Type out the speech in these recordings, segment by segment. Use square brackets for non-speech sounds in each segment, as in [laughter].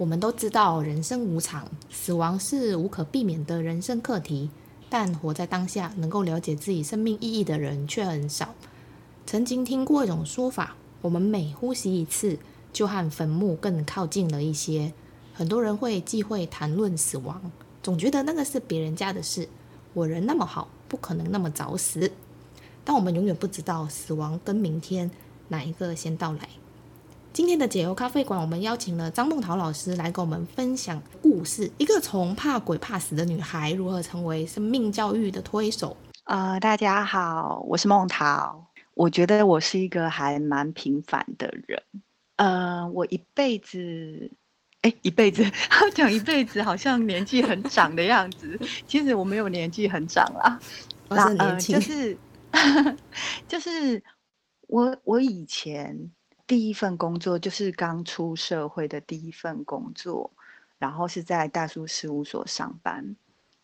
我们都知道人生无常，死亡是无可避免的人生课题。但活在当下，能够了解自己生命意义的人却很少。曾经听过一种说法：我们每呼吸一次，就和坟墓更靠近了一些。很多人会忌讳谈论死亡，总觉得那个是别人家的事。我人那么好，不可能那么早死。但我们永远不知道死亡跟明天哪一个先到来。今天的解忧咖啡馆，我们邀请了张梦桃老师来跟我们分享故事。一个从怕鬼怕死的女孩，如何成为生命教育的推手？呃，大家好，我是梦桃。我觉得我是一个还蛮平凡的人。呃，我一辈子，哎，一辈子，[laughs] 讲一辈子，好像年纪很长的样子。[laughs] 其实我没有年纪很长啦，我是年轻，呃，就是，[laughs] 就是我，我以前。第一份工作就是刚出社会的第一份工作，然后是在代书事务所上班。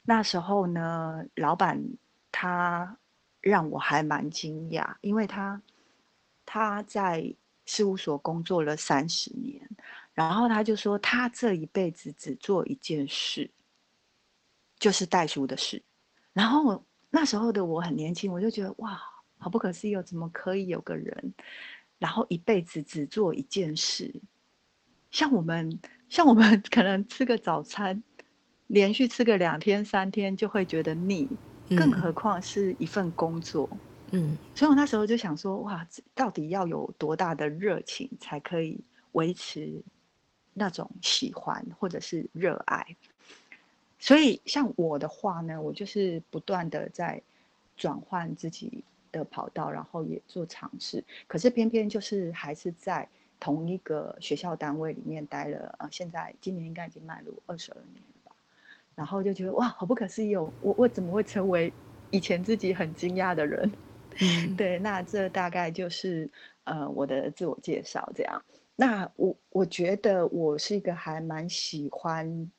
那时候呢，老板他让我还蛮惊讶，因为他他在事务所工作了三十年，然后他就说他这一辈子只做一件事，就是代书的事。然后那时候的我很年轻，我就觉得哇，好不可思议哦，怎么可以有个人？然后一辈子只做一件事，像我们，像我们可能吃个早餐，连续吃个两天三天就会觉得腻，嗯、更何况是一份工作。嗯，所以我那时候就想说，哇，到底要有多大的热情才可以维持那种喜欢或者是热爱？所以像我的话呢，我就是不断的在转换自己。的跑道，然后也做尝试，可是偏偏就是还是在同一个学校单位里面待了，呃，现在今年应该已经迈入二十二年吧，然后就觉得哇，好不可思议哦，我我怎么会成为以前自己很惊讶的人？[laughs] 嗯，对，那这大概就是呃我的自我介绍这样。那我我觉得我是一个还蛮喜欢，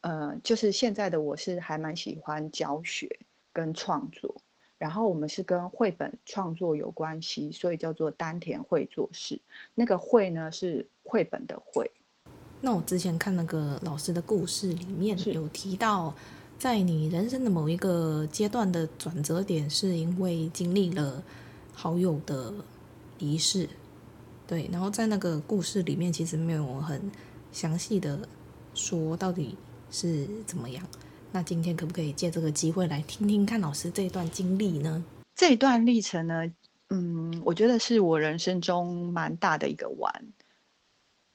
呃，就是现在的我是还蛮喜欢教学跟创作。然后我们是跟绘本创作有关系，所以叫做丹田绘作室。那个绘呢是绘本的绘。那我之前看那个老师的故事里面有提到，在你人生的某一个阶段的转折点，是因为经历了好友的离世。对，然后在那个故事里面，其实没有很详细的说到底是怎么样。那今天可不可以借这个机会来听听看老师这段经历呢？这一段历程呢，嗯，我觉得是我人生中蛮大的一个弯。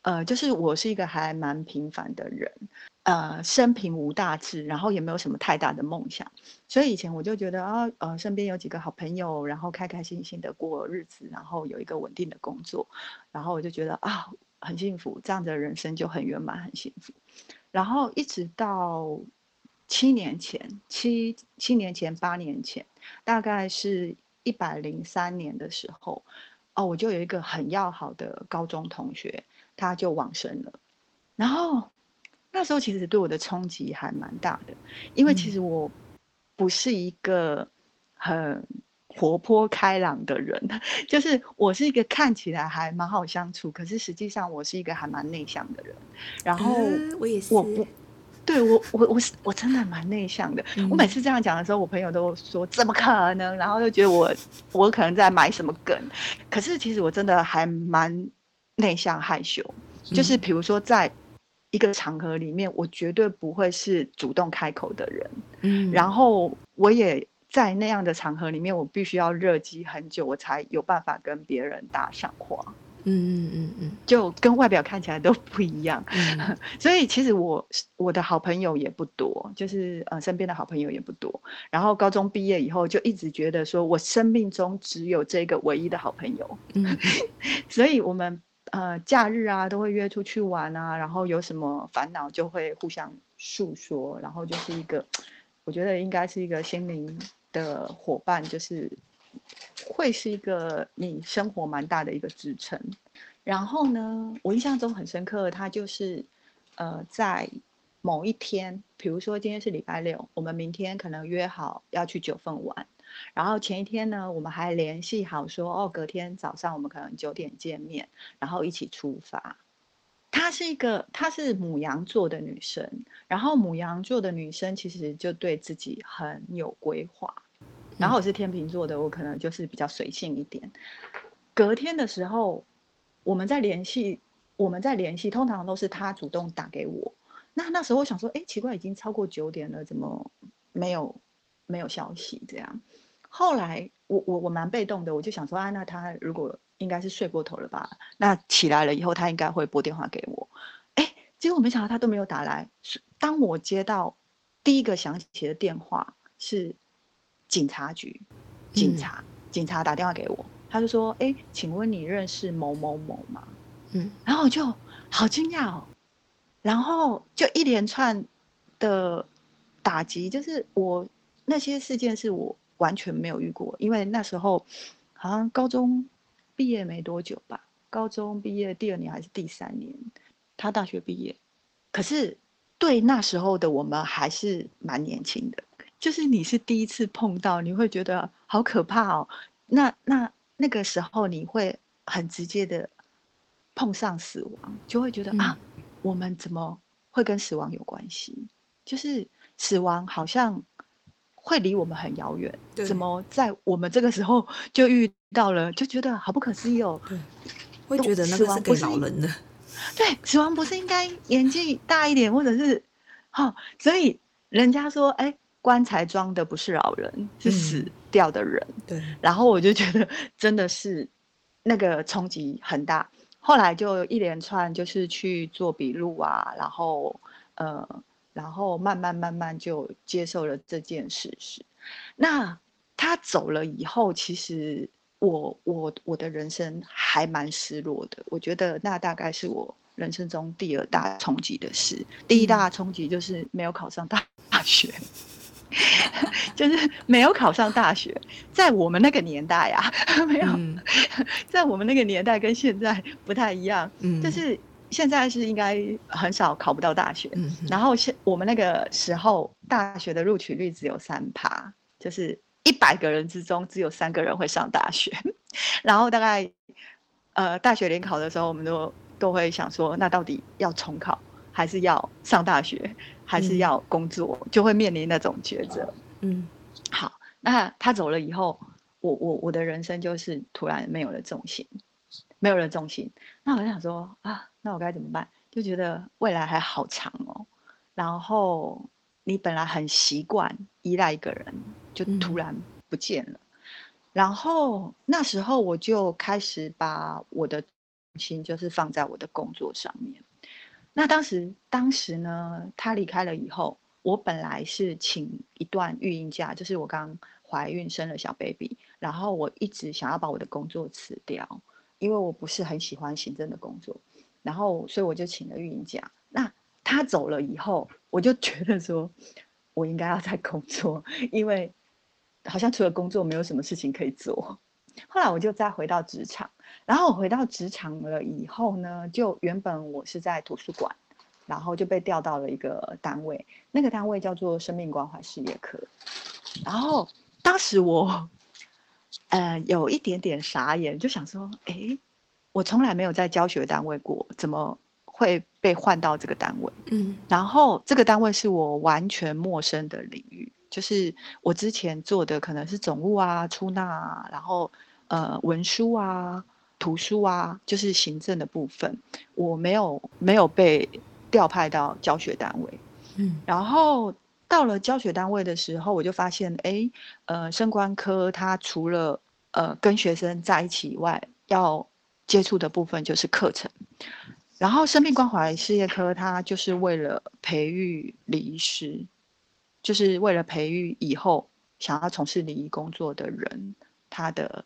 呃，就是我是一个还蛮平凡的人，呃，生平无大志，然后也没有什么太大的梦想，所以以前我就觉得啊，呃，身边有几个好朋友，然后开开心心的过日子，然后有一个稳定的工作，然后我就觉得啊，很幸福，这样的人生就很圆满，很幸福。然后一直到。七年前，七七年前，八年前，大概是一百零三年的时候，哦，我就有一个很要好的高中同学，他就往生了。然后那时候其实对我的冲击还蛮大的，因为其实我不是一个很活泼开朗的人，[laughs] 就是我是一个看起来还蛮好相处，可是实际上我是一个还蛮内向的人。然后我也是。我不对我，我我是我真的蛮内向的。嗯、我每次这样讲的时候，我朋友都说怎么可能，然后又觉得我我可能在埋什么梗。可是其实我真的还蛮内向害羞，嗯、就是比如说在一个场合里面，我绝对不会是主动开口的人。嗯，然后我也在那样的场合里面，我必须要热机很久，我才有办法跟别人搭上话。嗯嗯嗯嗯，就跟外表看起来都不一样，嗯、[laughs] 所以其实我我的好朋友也不多，就是呃身边的好朋友也不多。然后高中毕业以后，就一直觉得说我生命中只有这个唯一的好朋友，嗯，[laughs] 所以我们呃假日啊都会约出去玩啊，然后有什么烦恼就会互相诉说，然后就是一个，我觉得应该是一个心灵的伙伴，就是会是一个你生活蛮大的一个支撑。然后呢，我印象中很深刻，他就是呃在。某一天，比如说今天是礼拜六，我们明天可能约好要去九份玩，然后前一天呢，我们还联系好说，哦，隔天早上我们可能九点见面，然后一起出发。她是一个，她是母羊座的女生，然后母羊座的女生其实就对自己很有规划，然后我是天秤座的，我可能就是比较随性一点。隔天的时候，我们在联系，我们在联系，通常都是他主动打给我。那那时候我想说，哎，奇怪，已经超过九点了，怎么没有没有消息？这样，后来我我我蛮被动的，我就想说，啊，那他如果应该是睡过头了吧？那起来了以后，他应该会拨电话给我。哎，结果没想到他都没有打来。当我接到第一个响起的电话是警察局，警察、嗯、警察打电话给我，他就说，哎，请问你认识某某某吗？嗯，然后我就好惊讶哦。然后就一连串的打击，就是我那些事件是我完全没有遇过，因为那时候好像高中毕业没多久吧，高中毕业第二年还是第三年，他大学毕业，可是对那时候的我们还是蛮年轻的，就是你是第一次碰到，你会觉得好可怕哦。那那那个时候你会很直接的碰上死亡，就会觉得、嗯、啊。我们怎么会跟死亡有关系？就是死亡好像会离我们很遥远，怎么在我们这个时候就遇到了？就觉得好不可思议哦。对，会觉得那个是给老人的。对，死亡不是应该年纪大一点，或者是好、哦？所以人家说，哎，棺材装的不是老人，是死掉的人。嗯、对。然后我就觉得真的是那个冲击很大。后来就一连串就是去做笔录啊，然后呃，然后慢慢慢慢就接受了这件事实。那他走了以后，其实我我我的人生还蛮失落的。我觉得那大概是我人生中第二大冲击的事。第一大冲击就是没有考上大大学。[laughs] 就是没有考上大学，在我们那个年代呀、啊，没有，嗯、[laughs] 在我们那个年代跟现在不太一样。嗯，就是现在是应该很少考不到大学。嗯，然后现我们那个时候大学的录取率只有三趴，就是一百个人之中只有三个人会上大学。[laughs] 然后大概呃大学联考的时候，我们都都会想说，那到底要重考还是要上大学？还是要工作，嗯、就会面临那种抉择。嗯，好，那他走了以后，我我我的人生就是突然没有了重心，没有了重心。那我就想说啊，那我该怎么办？就觉得未来还好长哦。然后你本来很习惯依赖一个人，就突然不见了。嗯、然后那时候我就开始把我的重心就是放在我的工作上面。那当时，当时呢，他离开了以后，我本来是请一段育婴假，就是我刚怀孕生了小 baby，然后我一直想要把我的工作辞掉，因为我不是很喜欢行政的工作，然后所以我就请了育婴假。那他走了以后，我就觉得说，我应该要再工作，因为好像除了工作没有什么事情可以做。后来我就再回到职场，然后我回到职场了以后呢，就原本我是在图书馆，然后就被调到了一个单位，那个单位叫做生命关怀事业科。然后当时我，呃，有一点点傻眼，就想说，哎，我从来没有在教学单位过，怎么会被换到这个单位？嗯，然后这个单位是我完全陌生的领域，就是我之前做的可能是总务啊、出纳啊，然后。呃，文书啊，图书啊，就是行政的部分，我没有没有被调派到教学单位。嗯，然后到了教学单位的时候，我就发现，哎，呃，升官科它除了呃跟学生在一起以外，要接触的部分就是课程。然后生命关怀事业科它就是为了培育礼仪师，就是为了培育以后想要从事礼仪工作的人，他的。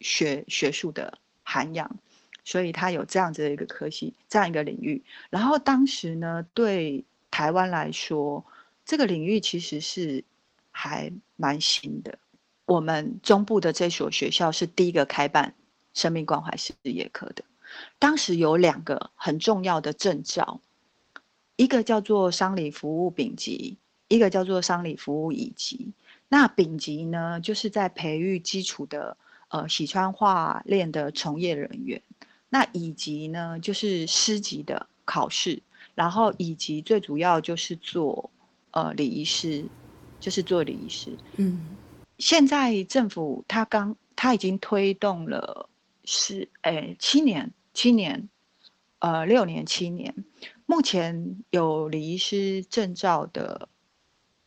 学学术的涵养，所以他有这样子的一个科系，这样一个领域。然后当时呢，对台湾来说，这个领域其实是还蛮新的。我们中部的这所学校是第一个开办生命关怀事业科的。当时有两个很重要的证照，一个叫做商理服务丙级，一个叫做商理服务乙级。那丙级呢，就是在培育基础的呃喜川化练的从业人员。那以及呢，就是师级的考试，然后以及最主要就是做呃礼仪师，就是做礼仪师。嗯，现在政府他刚他已经推动了是诶七年。七年，呃，六年七年，目前有礼仪师证照的，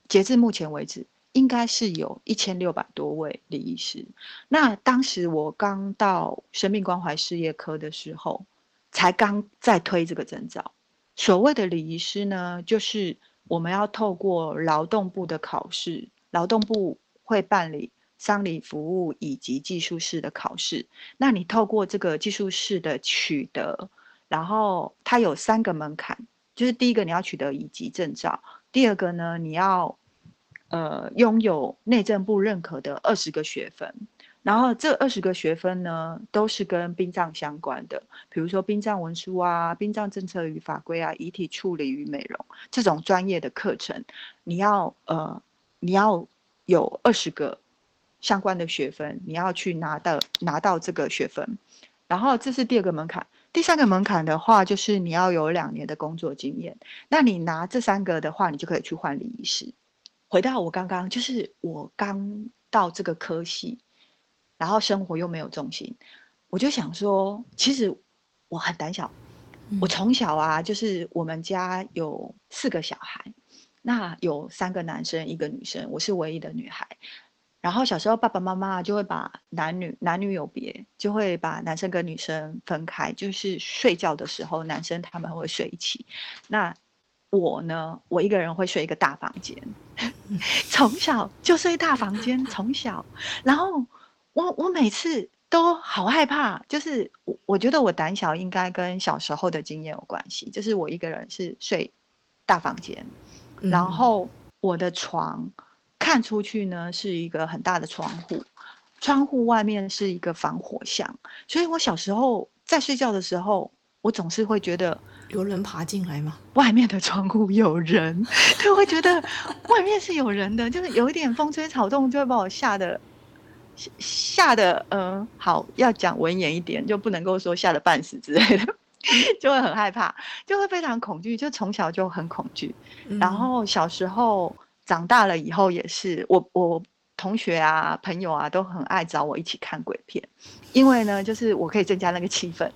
截至目前为止，应该是有一千六百多位礼仪师。那当时我刚到生命关怀事业科的时候，才刚在推这个证照。所谓的礼仪师呢，就是我们要透过劳动部的考试，劳动部会办理。丧礼服务以及技术士的考试，那你透过这个技术士的取得，然后它有三个门槛，就是第一个你要取得乙级证照，第二个呢你要呃拥有内政部认可的二十个学分，然后这二十个学分呢都是跟殡葬相关的，比如说殡葬文书啊、殡葬政策与法规啊、遗体处理与美容这种专业的课程，你要呃你要有二十个。相关的学分，你要去拿到拿到这个学分，然后这是第二个门槛。第三个门槛的话，就是你要有两年的工作经验。那你拿这三个的话，你就可以去换礼仪师。回到我刚刚，就是我刚到这个科系，然后生活又没有重心，我就想说，其实我很胆小。我从小啊，就是我们家有四个小孩，那有三个男生，一个女生，我是唯一的女孩。然后小时候爸爸妈妈就会把男女男女有别，就会把男生跟女生分开，就是睡觉的时候男生他们会睡一起。那我呢，我一个人会睡一个大房间，[laughs] 从小就睡大房间，从小。然后我我每次都好害怕，就是我我觉得我胆小应该跟小时候的经验有关系，就是我一个人是睡大房间，然后我的床。看出去呢，是一个很大的窗户，窗户外面是一个防火巷，所以我小时候在睡觉的时候，我总是会觉得有人爬进来吗？外面的窗户有人，[laughs] 就会觉得外面是有人的，就是有一点风吹草动就会把我吓得吓得，嗯、呃，好，要讲文言一点，就不能够说吓得半死之类的，[laughs] 就会很害怕，就会非常恐惧，就从小就很恐惧，嗯、然后小时候。长大了以后也是，我我同学啊、朋友啊都很爱找我一起看鬼片，因为呢，就是我可以增加那个气氛，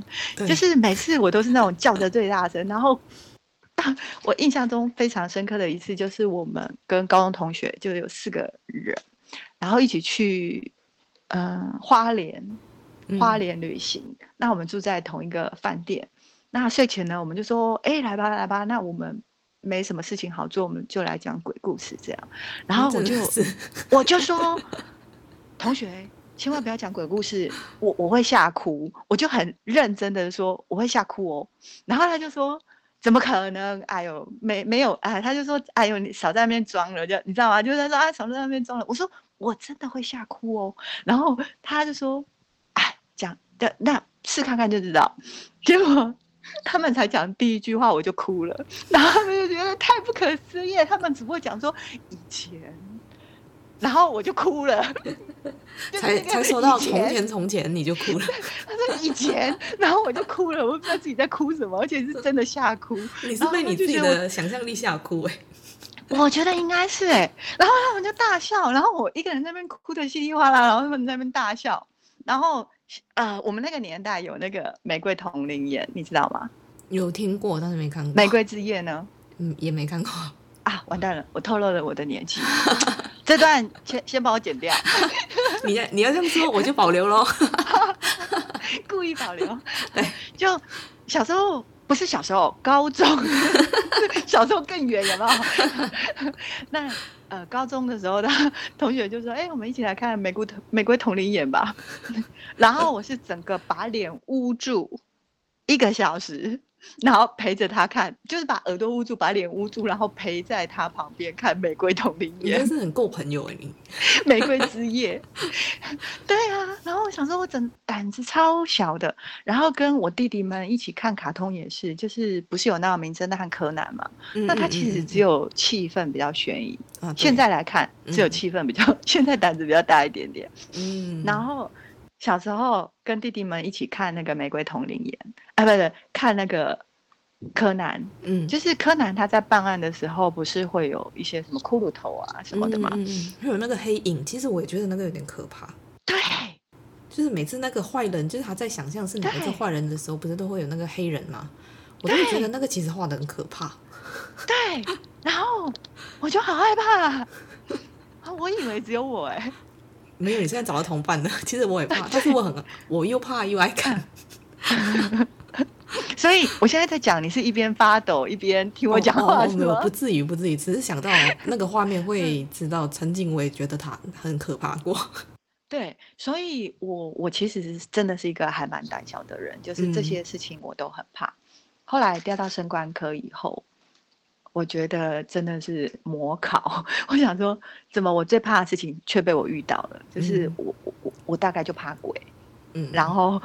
就是每次我都是那种叫的最大声。然后，[laughs] 我印象中非常深刻的一次，就是我们跟高中同学就有四个人，然后一起去嗯、呃、花莲花莲旅行。嗯、那我们住在同一个饭店，那睡前呢，我们就说：“哎，来吧来吧，那我们。”没什么事情好做，我们就来讲鬼故事这样。然后我就我就说，同学千万不要讲鬼故事，我我会吓哭。我就很认真的说我会吓哭哦。然后他就说怎么可能？哎呦，没没有哎，他就说哎呦，你少在那边装了，就你知道吗？就是他说啊，少在那边装了。我说我真的会吓哭哦。然后他就说哎，讲的那试看看就知道。结果。他们才讲第一句话，我就哭了，然后他们就觉得太不可思议。他们只会讲说以前，然后我就哭了，[laughs] 才才说到从前从前你就哭了。他说以前，然后我就哭了，我不知道自己在哭什么，而且是真的吓哭。[laughs] 你是被你自己的想象力吓哭哎、欸？我觉得应该是哎、欸。然后他们就大笑，然后我一个人在那边哭的稀里哗啦，然后他们在那边大笑，然后。呃，我们那个年代有那个《玫瑰瞳铃眼》，你知道吗？有听过，但是没看过。《玫瑰之夜》呢？嗯，也没看过。啊，完蛋了，我透露了我的年纪。[laughs] 这段先先帮我剪掉。[laughs] 你要你要这么说，我就保留喽。[laughs] 故意保留。对，就小时候不是小时候，高中 [laughs] 小时候更远，有没有？[laughs] 那。呃，高中的时候的同学就说：“哎、我们一起来看玫瑰同玫瑰瞳铃眼吧。”然后我是整个把脸捂住，一个小时。然后陪着他看，就是把耳朵捂住，把脸捂住，然后陪在他旁边看《玫瑰瞳铃眼》。真是很够朋友哎，你 [laughs]《玫瑰之夜》。[laughs] 对啊，然后我想说，我整胆子超小的，然后跟我弟弟们一起看卡通也是，就是不是有那个名侦探柯南嘛？嗯嗯嗯，那他其实只有气氛比较悬疑。啊、现在来看，只有气氛比较，嗯、[laughs] 现在胆子比较大一点点。嗯，然后。小时候跟弟弟们一起看那个《玫瑰瞳铃眼》，啊，不是看那个柯南，嗯，就是柯南他在办案的时候，不是会有一些什么骷髅头啊什么的吗？嗯，嗯，会有那个黑影。其实我也觉得那个有点可怕。对，就是每次那个坏人，就是他在想象是哪个坏人的时候，不是都会有那个黑人吗？我就觉得那个其实画的很可怕。对，然后我就好害怕 [laughs] 啊，我以为只有我哎、欸。没有，你现在找到同伴了。[laughs] 其实我也怕，但是我很，我又怕又爱看。[laughs] 所以我现在在讲，你是一边发抖一边听我讲话是吗？不至于，不至于，只是想到那个画面会知道。曾经我也觉得他很可怕过。对，所以我我其实是真的是一个还蛮胆小的人，就是这些事情我都很怕。嗯、后来调到升官科以后。我觉得真的是模考。[laughs] 我想说，怎么我最怕的事情却被我遇到了？就是我我我我大概就怕鬼，嗯，然后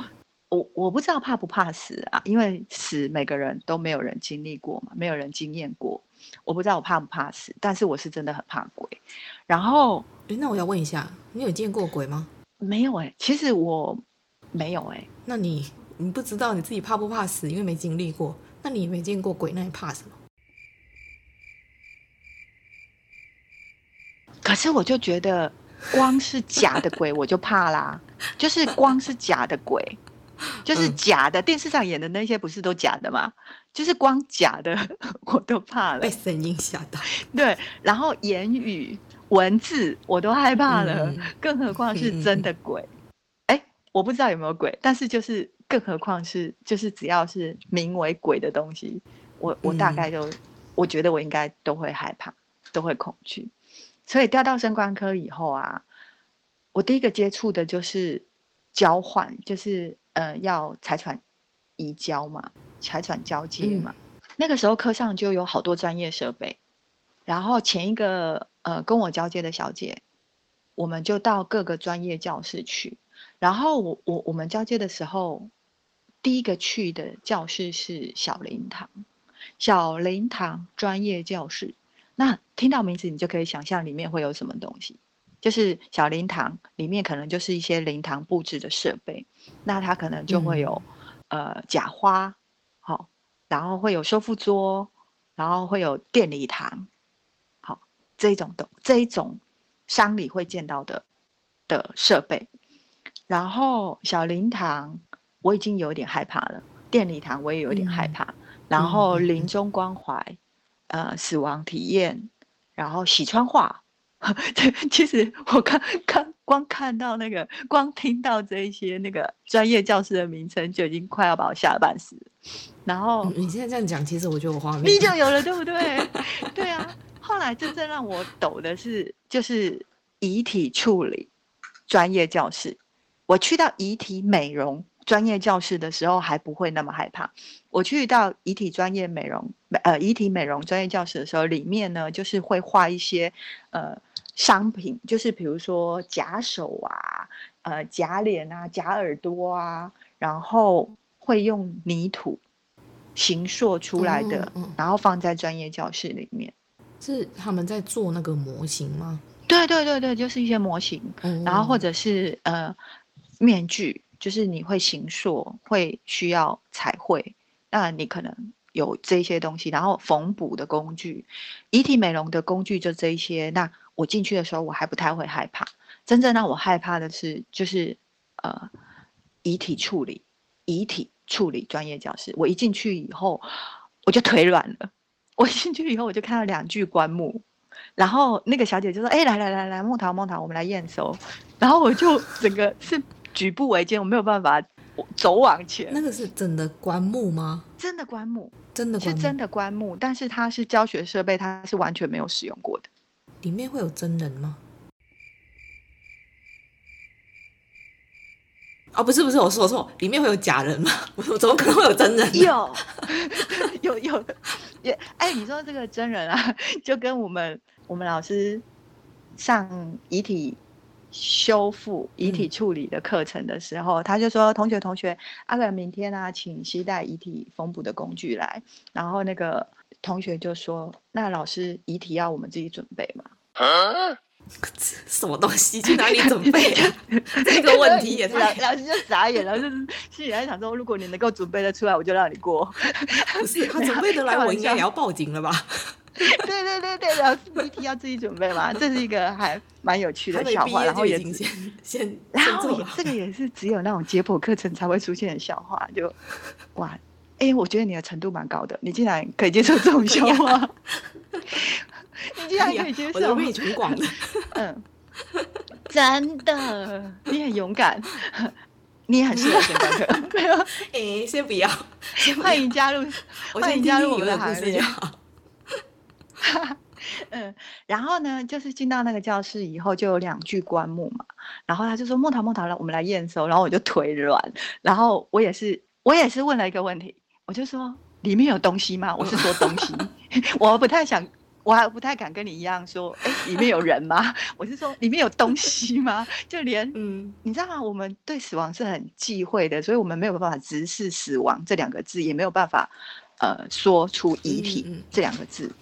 我我不知道怕不怕死啊，因为死每个人都没有人经历过嘛，没有人经验过。我不知道我怕不怕死，但是我是真的很怕鬼。然后，诶，那我要问一下，你有见过鬼吗？没有哎，其实我没有哎。那你你不知道你自己怕不怕死，因为没经历过。那你没见过鬼，那你怕什么？可是我就觉得，光是假的鬼我就怕啦，[laughs] 就是光是假的鬼，就是假的。电视上演的那些不是都假的吗？就是光假的 [laughs] 我都怕了，被声音吓到。对，然后言语文字我都害怕了，更何况是真的鬼。哎，我不知道有没有鬼，但是就是更何况是就是只要是名为鬼的东西，我我大概就我觉得我应该都会害怕，都会恐惧。所以调到生官科以后啊，我第一个接触的就是交换，就是呃要财产移交嘛，财产交接嘛。嗯、那个时候科上就有好多专业设备，然后前一个呃跟我交接的小姐，我们就到各个专业教室去。然后我我我们交接的时候，第一个去的教室是小灵堂，小灵堂专业教室。那听到名字，你就可以想象里面会有什么东西，就是小灵堂里面可能就是一些灵堂布置的设备，那它可能就会有、嗯、呃假花，好、哦，然后会有收腹桌，然后会有奠礼堂，好、哦，这一种的这一种丧礼会见到的的设备，然后小灵堂我已经有点害怕了，奠礼堂我也有点害怕，嗯、然后临终关怀。呃，死亡体验，然后喜川画，[laughs] 对，其实我刚刚光看到那个，光听到这一些那个专业教室的名称，就已经快要把我吓得半死。然后你现在这样讲，其实我觉得我画面你就有了，对不对？[laughs] 对啊。后来真正让我抖的是，就是遗体处理专业教室，我去到遗体美容。专业教室的时候还不会那么害怕。我去到遗体专业美容，呃，遗体美容专业教室的时候，里面呢就是会画一些呃商品，就是比如说假手啊、呃假脸啊、假耳朵啊，然后会用泥土形塑出来的，嗯嗯、然后放在专业教室里面。是他们在做那个模型吗？对对对对，就是一些模型，嗯、然后或者是呃面具。就是你会形塑，会需要彩绘，那你可能有这些东西，然后缝补的工具，遗体美容的工具就这一些。那我进去的时候，我还不太会害怕。真正让我害怕的是，就是呃，遗体处理，遗体处理专业教室。我一进去以后，我就腿软了。我进去以后，我就看到两具棺木，然后那个小姐就说：“哎，来来来来，孟桃孟桃，我们来验收。”然后我就整个是。举步维艰，我没有办法走往前。那个是真的棺木吗？真的棺木，真的，是真的棺木，但是它是教学设备，它是完全没有使用过的。里面会有真人吗？哦，不是不是，我说错，里面会有假人吗？[laughs] 我怎么可能会有真人？[laughs] 有，有有也哎，你说这个真人啊，[laughs] 就跟我们我们老师上遗体修复、遗体处理的课程的时候，嗯、他就说：“同学同学，阿伦明天啊，请携带遗体缝补的工具来。”然后那个同学就说：“那老师遗体要我们自己准备吗？”啊什么东西？去哪里准备啊？[laughs] 这个问题也是……老师就傻眼了，就是心里在想说：如果你能够准备得出来，我就让你过。不是他准备得来，[laughs] 我应该也要报警了吧？[laughs] 对对对对，然后 PPT 要自己准备嘛，[laughs] 这是一个还蛮有趣的笑话。然后也先先，[laughs] 然后这个也是只有那种解剖课程才会出现的笑话。就哇，哎，我觉得你的程度蛮高的，你竟然可以接受这种笑话。你竟然可以接受，我的胃挺广的。嗯，真的，你很勇敢，你也很适合先上课。没有，哎，先不要，欢迎加入，欢迎加入我们的行列。[laughs] 嗯，然后呢，就是进到那个教室以后，就有两具棺木嘛。然后他就说：“木头，木头，来，我们来验收。”然后我就腿软，然后我也是，我也是问了一个问题，我就说：“里面有东西吗？”我是说东西 [laughs] [laughs] 我不太想。我还不太敢跟你一样说，哎，里面有人吗？我是说，里面有东西吗？就连，嗯，你知道吗？我们对死亡是很忌讳的，所以我们没有办法直视死亡这两个字，也没有办法，呃，说出遗体这两个字。嗯嗯、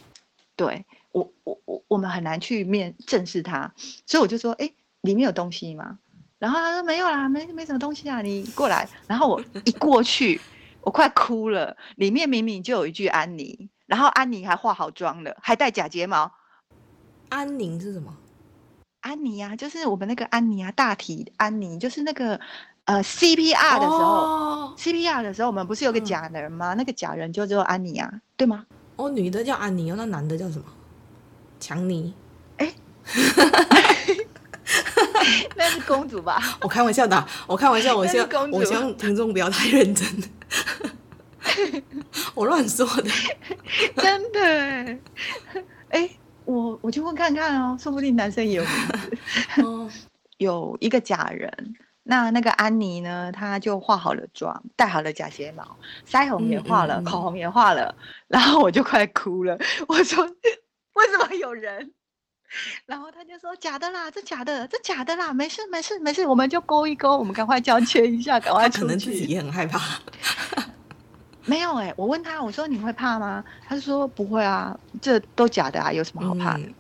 对我，我，我，我们很难去面正视它，所以我就说，哎，里面有东西吗？然后他说没有啦，没没什么东西啊，你过来。然后我一过去，我快哭了，里面明明就有一句安妮。然后安妮还化好妆了，还戴假睫毛。安妮是什么？安妮啊，就是我们那个安妮啊，大体安妮，就是那个呃 CPR 的时候、哦、，CPR 的时候，我们不是有个假人吗？嗯、那个假人就叫安妮啊，对吗？哦，女的叫安妮，那男的叫什么？强尼。哎，[laughs] 那是公主吧？我开玩笑的，我开玩笑，[laughs] 我希望我希望听众不要太认真。[laughs] 我乱说的，真的哎，哎，我我去问看看哦，说不定男生也有名字。哦，有一个假人，那那个安妮呢，她就化好了妆，戴好了假睫毛，腮红也画了，嗯嗯嗯口红也画了，然后我就快哭了。我说 [laughs] 为什么有人？然后他就说假的啦，这假的，这假的啦，没事没事没事，我们就勾一勾，我们赶快交接一下，赶快出去。可能自己也很害怕。没有哎、欸，我问他，我说你会怕吗？他说不会啊，这都假的啊，有什么好怕的？嗯、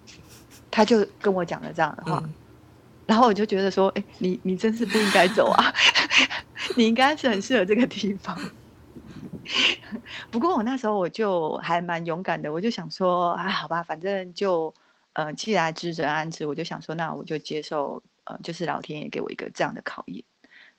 他就跟我讲了这样的话，嗯、然后我就觉得说，哎，你你真是不应该走啊，[laughs] 你应该是很适合这个地方。[laughs] 不过我那时候我就还蛮勇敢的，我就想说，啊，好吧，反正就呃，既来之则安之，我就想说，那我就接受，呃，就是老天爷给我一个这样的考验。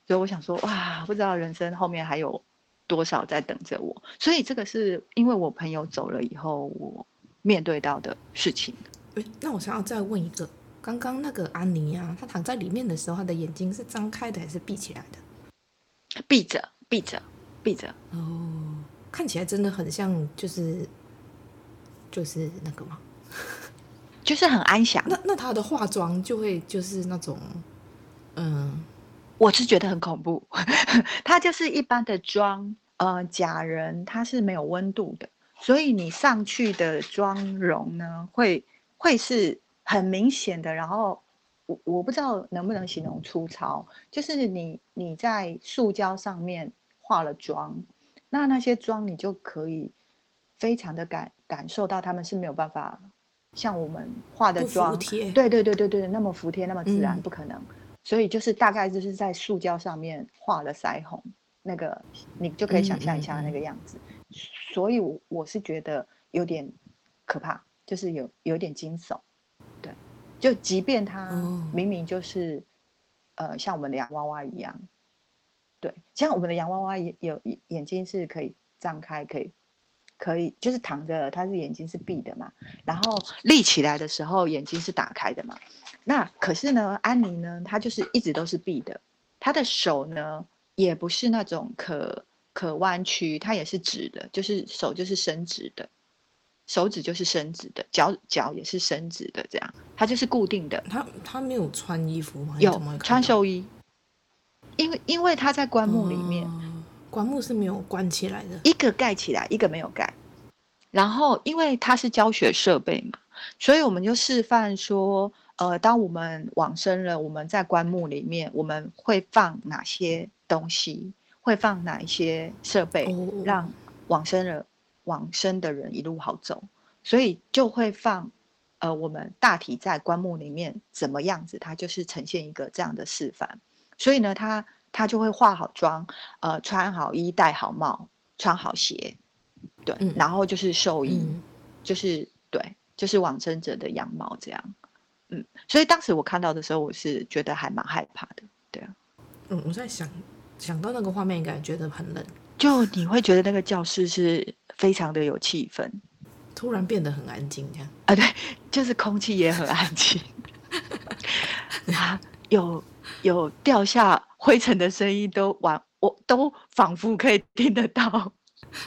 所以我想说，哇，不知道人生后面还有。多少在等着我，所以这个是因为我朋友走了以后，我面对到的事情。诶，那我想要再问一个，刚刚那个安妮啊，她躺在里面的时候，她的眼睛是张开的还是闭起来的？闭着，闭着，闭着。哦，看起来真的很像，就是就是那个吗？就是很安详。那那她的化妆就会就是那种，嗯。我是觉得很恐怖，[laughs] 她就是一般的妆，呃，假人她是没有温度的，所以你上去的妆容呢，会会是很明显的。然后我我不知道能不能形容粗糙，就是你你在塑胶上面化了妆，那那些妆你就可以非常的感感受到他们是没有办法像我们化的妆，对对对对对，那么服帖那么自然，嗯、不可能。所以就是大概就是在塑胶上面画了腮红，那个你就可以想象一下那个样子。嗯嗯嗯，所以我是觉得有点可怕，就是有有点惊悚。对，就即便他明明就是、哦、呃像我们的洋娃娃一样，对，像我们的洋娃娃也有眼睛是可以张开，可以可以就是躺着，他是眼睛是闭的嘛，然后立起来的时候眼睛是打开的嘛。那可是呢，安妮呢，她就是一直都是闭的，她的手呢也不是那种可可弯曲，她也是直的，就是手就是伸直的，手指就是伸直的，脚脚也是伸直的，这样，它就是固定的。他他没有穿衣服吗？有穿寿衣，因为因为他在棺木里面，哦、棺木是没有关起来的，一个盖起来，一个没有盖。然后因为它是教学设备嘛，所以我们就示范说，呃，当我们往生了，我们在棺木里面，我们会放哪些东西，会放哪一些设备，哦、让往生了往生的人一路好走。所以就会放，呃，我们大体在棺木里面怎么样子，它就是呈现一个这样的示范。所以呢，他他就会化好妆，呃，穿好衣，戴好帽，穿好鞋，对，嗯、然后就是寿衣，嗯、就是对，就是往生者的样貌这样。嗯，所以当时我看到的时候，我是觉得还蛮害怕的，对啊。嗯，我在想，想到那个画面，应该觉得很冷，就你会觉得那个教室是非常的有气氛。突然变得很安静，这样啊？[laughs] 对，就是空气也很安静，[laughs] 啊，有有掉下灰尘的声音都完，我都仿佛可以听得到，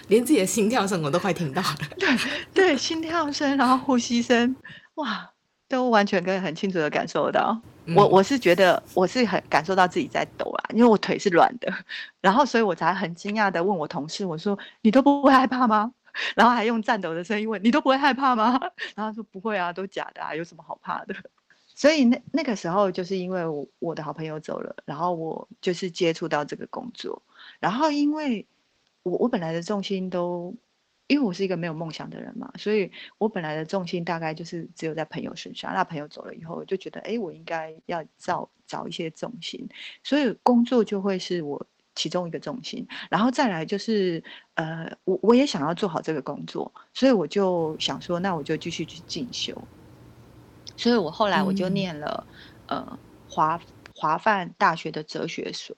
连自己的心跳声我都快听到了。对对，心跳声，然后呼吸声，哇，都完全可以很清楚的感受到。嗯、我我是觉得我是很感受到自己在抖啊，因为我腿是软的，[laughs] 然后所以我才很惊讶的问我同事，我说你都不会害怕吗？[laughs] 然后还用颤抖的声音问：“你都不会害怕吗？” [laughs] 然后他说：“不会啊，都假的啊，有什么好怕的？”所以那那个时候就是因为我我的好朋友走了，然后我就是接触到这个工作，然后因为我我本来的重心都，因为我是一个没有梦想的人嘛，所以我本来的重心大概就是只有在朋友身上。那朋友走了以后，我就觉得哎，我应该要找找一些重心，所以工作就会是我。其中一个重心，然后再来就是，呃，我我也想要做好这个工作，所以我就想说，那我就继续去进修。所以我后来我就念了，嗯、呃，华华梵大学的哲学所。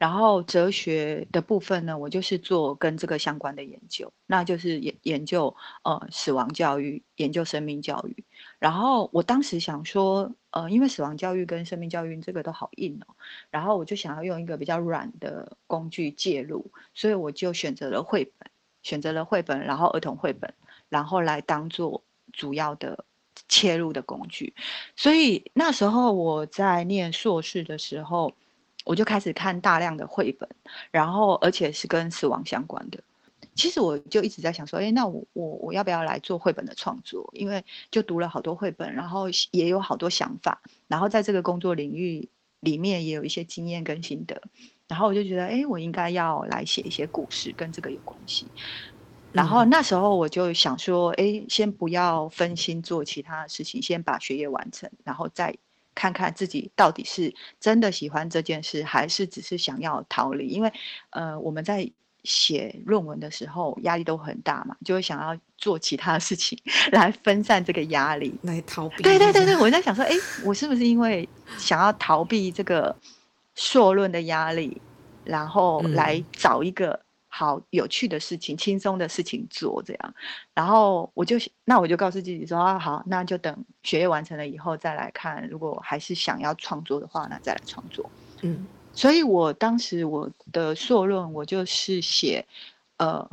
然后哲学的部分呢，我就是做跟这个相关的研究，那就是研研究呃死亡教育，研究生命教育。然后我当时想说，呃，因为死亡教育跟生命教育这个都好硬哦，然后我就想要用一个比较软的工具介入，所以我就选择了绘本，选择了绘本，然后儿童绘本，然后来当做主要的切入的工具。所以那时候我在念硕士的时候。我就开始看大量的绘本，然后而且是跟死亡相关的。其实我就一直在想说，哎，那我我我要不要来做绘本的创作？因为就读了好多绘本，然后也有好多想法，然后在这个工作领域里面也有一些经验跟心得。然后我就觉得，哎，我应该要来写一些故事，跟这个有关系。然后那时候我就想说，哎，先不要分心做其他的事情，先把学业完成，然后再。看看自己到底是真的喜欢这件事，还是只是想要逃离？因为，呃，我们在写论文的时候压力都很大嘛，就会想要做其他的事情 [laughs] 来分散这个压力，来逃避。对对对对，我在想说，哎，我是不是因为想要逃避这个硕论的压力，然后来找一个。好有趣的事情，轻松的事情做这样，然后我就那我就告诉自己说啊，好，那就等学业完成了以后再来看。如果还是想要创作的话，那再来创作。嗯，所以我当时我的硕论我就是写，呃，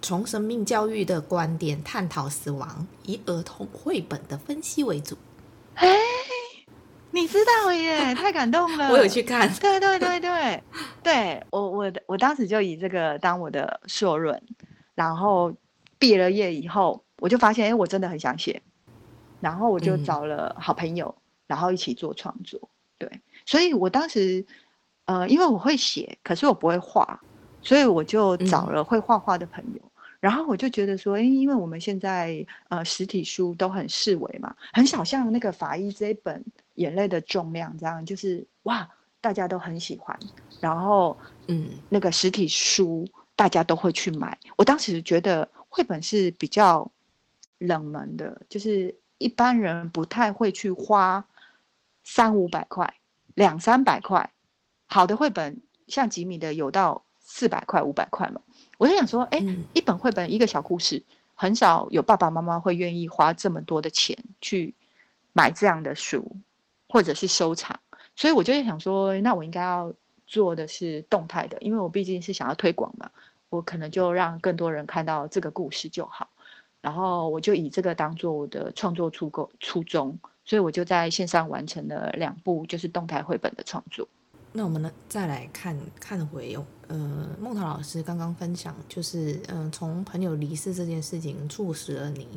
从生命教育的观点探讨死亡，以儿童绘本的分析为主。嘿。你知道耶，[laughs] 太感动了！我有去看，对对对对，对我我我当时就以这个当我的硕论，然后毕了业以后，我就发现，哎，我真的很想写，然后我就找了好朋友，嗯、然后一起做创作。对，所以我当时，呃，因为我会写，可是我不会画，所以我就找了会画画的朋友，嗯、然后我就觉得说，哎，因为我们现在呃实体书都很视为嘛，很少像那个法医这一本。眼泪的重量，这样就是哇，大家都很喜欢。然后，嗯，那个实体书大家都会去买。我当时觉得绘本是比较冷门的，就是一般人不太会去花三五百块、两三百块。好的绘本，像吉米的有到四百块、五百块嘛。我就想说，哎，嗯，一本绘本一个小故事，很少有爸爸妈妈会愿意花这么多的钱去买这样的书。或者是收藏，所以我就想说，那我应该要做的是动态的，因为我毕竟是想要推广嘛，我可能就让更多人看到这个故事就好。然后我就以这个当做我的创作初构初衷，所以我就在线上完成了两部就是动态绘本的创作。那我们呢，再来看看回呃，孟桃老师刚刚分享，就是嗯、从朋友离世这件事情促使了你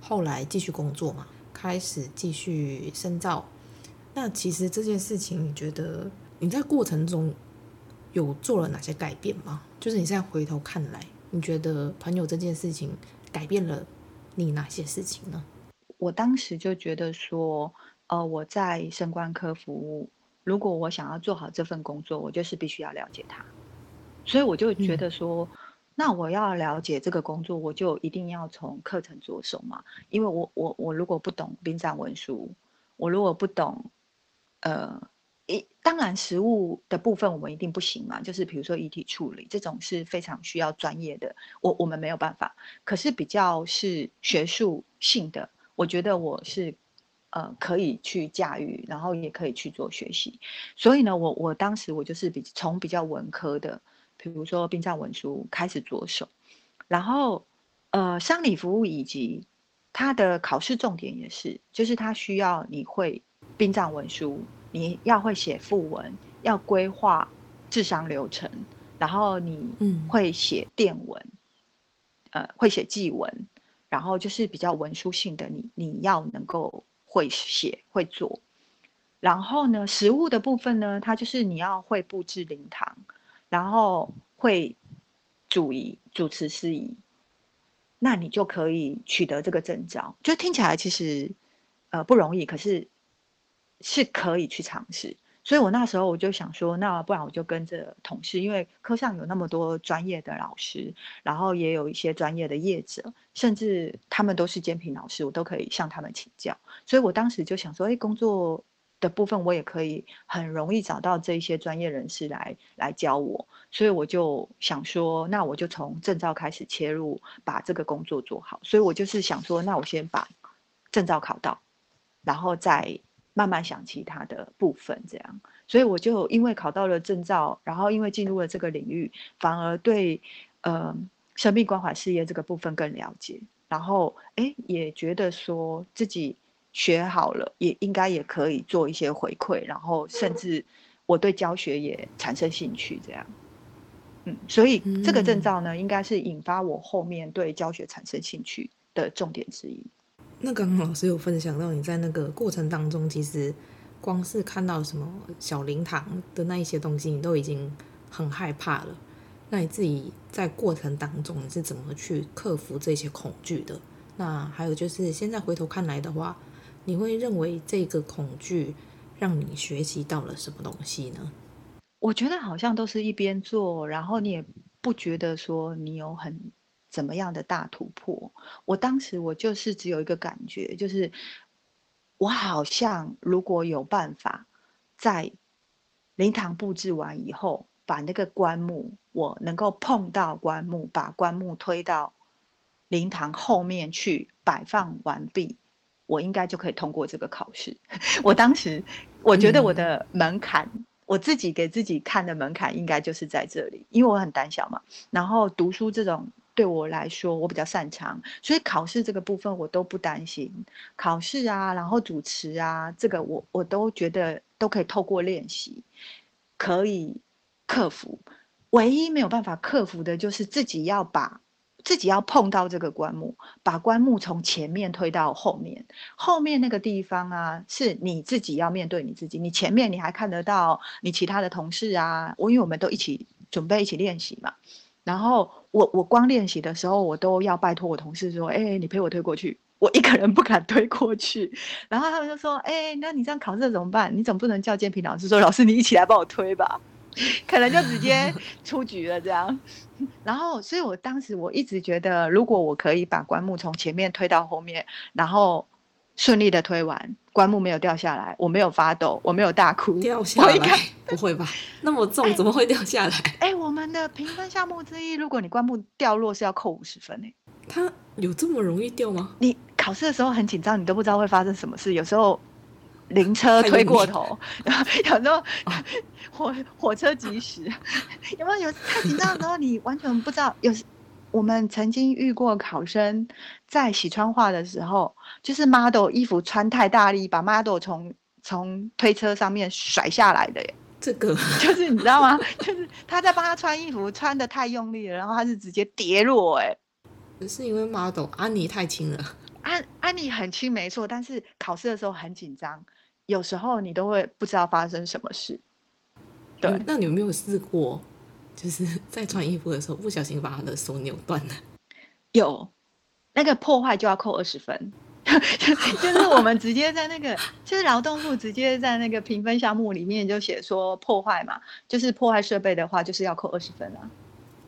后来继续工作嘛，开始继续深造。那其实这件事情，你觉得你在过程中有做了哪些改变吗？就是你现在回头看来，你觉得朋友这件事情改变了你哪些事情呢？我当时就觉得说，呃，我在生官科服务。如果我想要做好这份工作，我就是必须要了解它，所以我就觉得说，嗯、那我要了解这个工作，我就一定要从课程着手嘛。因为我我我如果不懂殡葬文书，我如果不懂，呃，一当然实物的部分我们一定不行嘛。就是比如说遗体处理这种是非常需要专业的，我我们没有办法。可是比较是学术性的，我觉得我是。呃，可以去驾驭，然后也可以去做学习。所以呢，我我当时我就是比从比较文科的，比如说殡葬文书开始着手，然后呃，丧礼服务以及它的考试重点也是，就是它需要你会殡葬文书，你要会写副文，要规划治丧流程，然后你会写电文，嗯、呃，会写祭文，然后就是比较文书性的，你你要能够。会写会做，然后呢，食物的部分呢，它就是你要会布置灵堂，然后会主仪主持司仪，那你就可以取得这个证照。就听起来其实呃不容易，可是是可以去尝试。所以我那时候我就想说，那不然我就跟着同事，因为科上有那么多专业的老师，然后也有一些专业的业者，甚至他们都是兼评老师，我都可以向他们请教。所以我当时就想说，哎，工作的部分我也可以很容易找到这一些专业人士来来教我。所以我就想说，那我就从证照开始切入，把这个工作做好。所以我就是想说，那我先把证照考到，然后再。慢慢想其他的部分，这样，所以我就因为考到了证照，然后因为进入了这个领域，反而对呃生命关怀事业这个部分更了解，然后哎也觉得说自己学好了，也应该也可以做一些回馈，然后甚至我对教学也产生兴趣，这样，嗯，所以这个证照呢，应该是引发我后面对教学产生兴趣的重点之一。那刚刚老师有分享到，你在那个过程当中，其实光是看到什么小灵堂的那一些东西，你都已经很害怕了。那你自己在过程当中，你是怎么去克服这些恐惧的？那还有就是，现在回头看来的话，你会认为这个恐惧让你学习到了什么东西呢？我觉得好像都是一边做，然后你也不觉得说你有很。怎么样的大突破？我当时我就是只有一个感觉，就是我好像如果有办法在灵堂布置完以后，把那个棺木，我能够碰到棺木，把棺木推到灵堂后面去摆放完毕，我应该就可以通过这个考试。[laughs] 我当时我觉得我的门槛，嗯、我自己给自己看的门槛应该就是在这里，因为我很胆小嘛。然后读书这种。对我来说，我比较擅长，所以考试这个部分我都不担心。考试啊，然后主持啊，这个我我都觉得都可以透过练习可以克服。唯一没有办法克服的就是自己要把自己要碰到这个棺木，把棺木从前面推到后面。后面那个地方啊，是你自己要面对你自己。你前面你还看得到你其他的同事啊，我因为我们都一起准备一起练习嘛。然后我我光练习的时候，我都要拜托我同事说：“哎、欸，你陪我推过去，我一个人不敢推过去。”然后他们就说：“哎、欸，那你这样考试怎么办？你总不能叫监评老师说，老师你一起来帮我推吧？可能就直接 [laughs] 出局了这样。”然后，所以我当时我一直觉得，如果我可以把棺木从前面推到后面，然后顺利的推完，棺木没有掉下来，我没有发抖，我没有大哭，掉下来不会吧？那么重怎么会掉下来？哎、欸欸，我们的评分项目之一，如果你棺木掉落是要扣五十分诶、欸。它有这么容易掉吗？你考试的时候很紧张，你都不知道会发生什么事。有时候灵车推过头，[laughs] 然后有时候 [laughs] 火火车疾驶，有没有？有太紧张的时候，你完全不知道有。我们曾经遇过考生在洗川画的时候，就是 model 衣服穿太大力，把 model 从从推车上面甩下来的耶。这个 [laughs] 就是你知道吗？就是他在帮他穿衣服，穿的太用力了，然后他是直接跌落、欸。哎，是因为 model 安妮太轻了。[laughs] 安安妮很轻没错，但是考试的时候很紧张，有时候你都会不知道发生什么事。对，嗯、那你有没有试过，就是 [laughs] 在穿衣服的时候不小心把他的手扭断了？有，那个破坏就要扣二十分。[laughs] 就是我们直接在那个，就是劳动部直接在那个评分项目里面就写说破坏嘛，就是破坏设备的话，就是要扣二十分啊。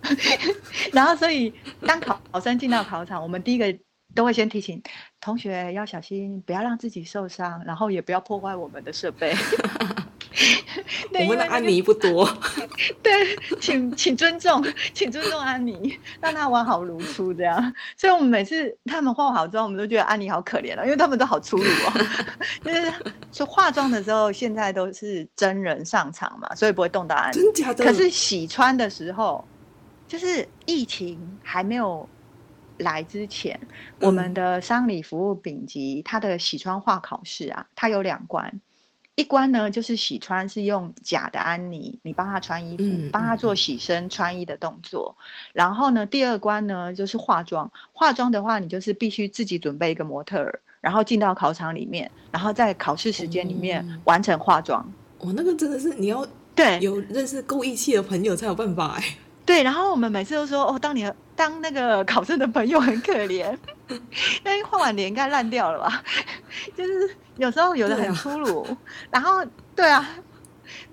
[laughs] 然后所以当考考生进到考场，我们第一个都会先提醒同学要小心，不要让自己受伤，然后也不要破坏我们的设备。[laughs] [laughs] 我们的安妮不多，[laughs] 对，请请尊重，[laughs] 请尊重安妮，让她完好如初这样。所以我们每次他们化好妆，我们都觉得安妮好可怜了，因为他们都好粗鲁哦。就是说化妆的时候，现在都是真人上场嘛，所以不会动到安妮。真假的？可是洗穿的时候，就是疫情还没有来之前，嗯、我们的丧礼服务丙级，它的洗穿化考试啊，它有两关。一关呢，就是洗穿，是用假的安妮，你帮她穿衣服，嗯、帮他做洗身穿衣的动作。嗯、然后呢，第二关呢，就是化妆。化妆的话，你就是必须自己准备一个模特儿，然后进到考场里面，然后在考试时间里面完成化妆。我、哦、那个真的是你要对有认识够义气的朋友才有办法哎。对，然后我们每次都说哦，当你当那个 [laughs] 考生的朋友很可怜，那一画完脸应该烂掉了吧？[laughs] 就是有时候有的很粗鲁，啊、然后对啊，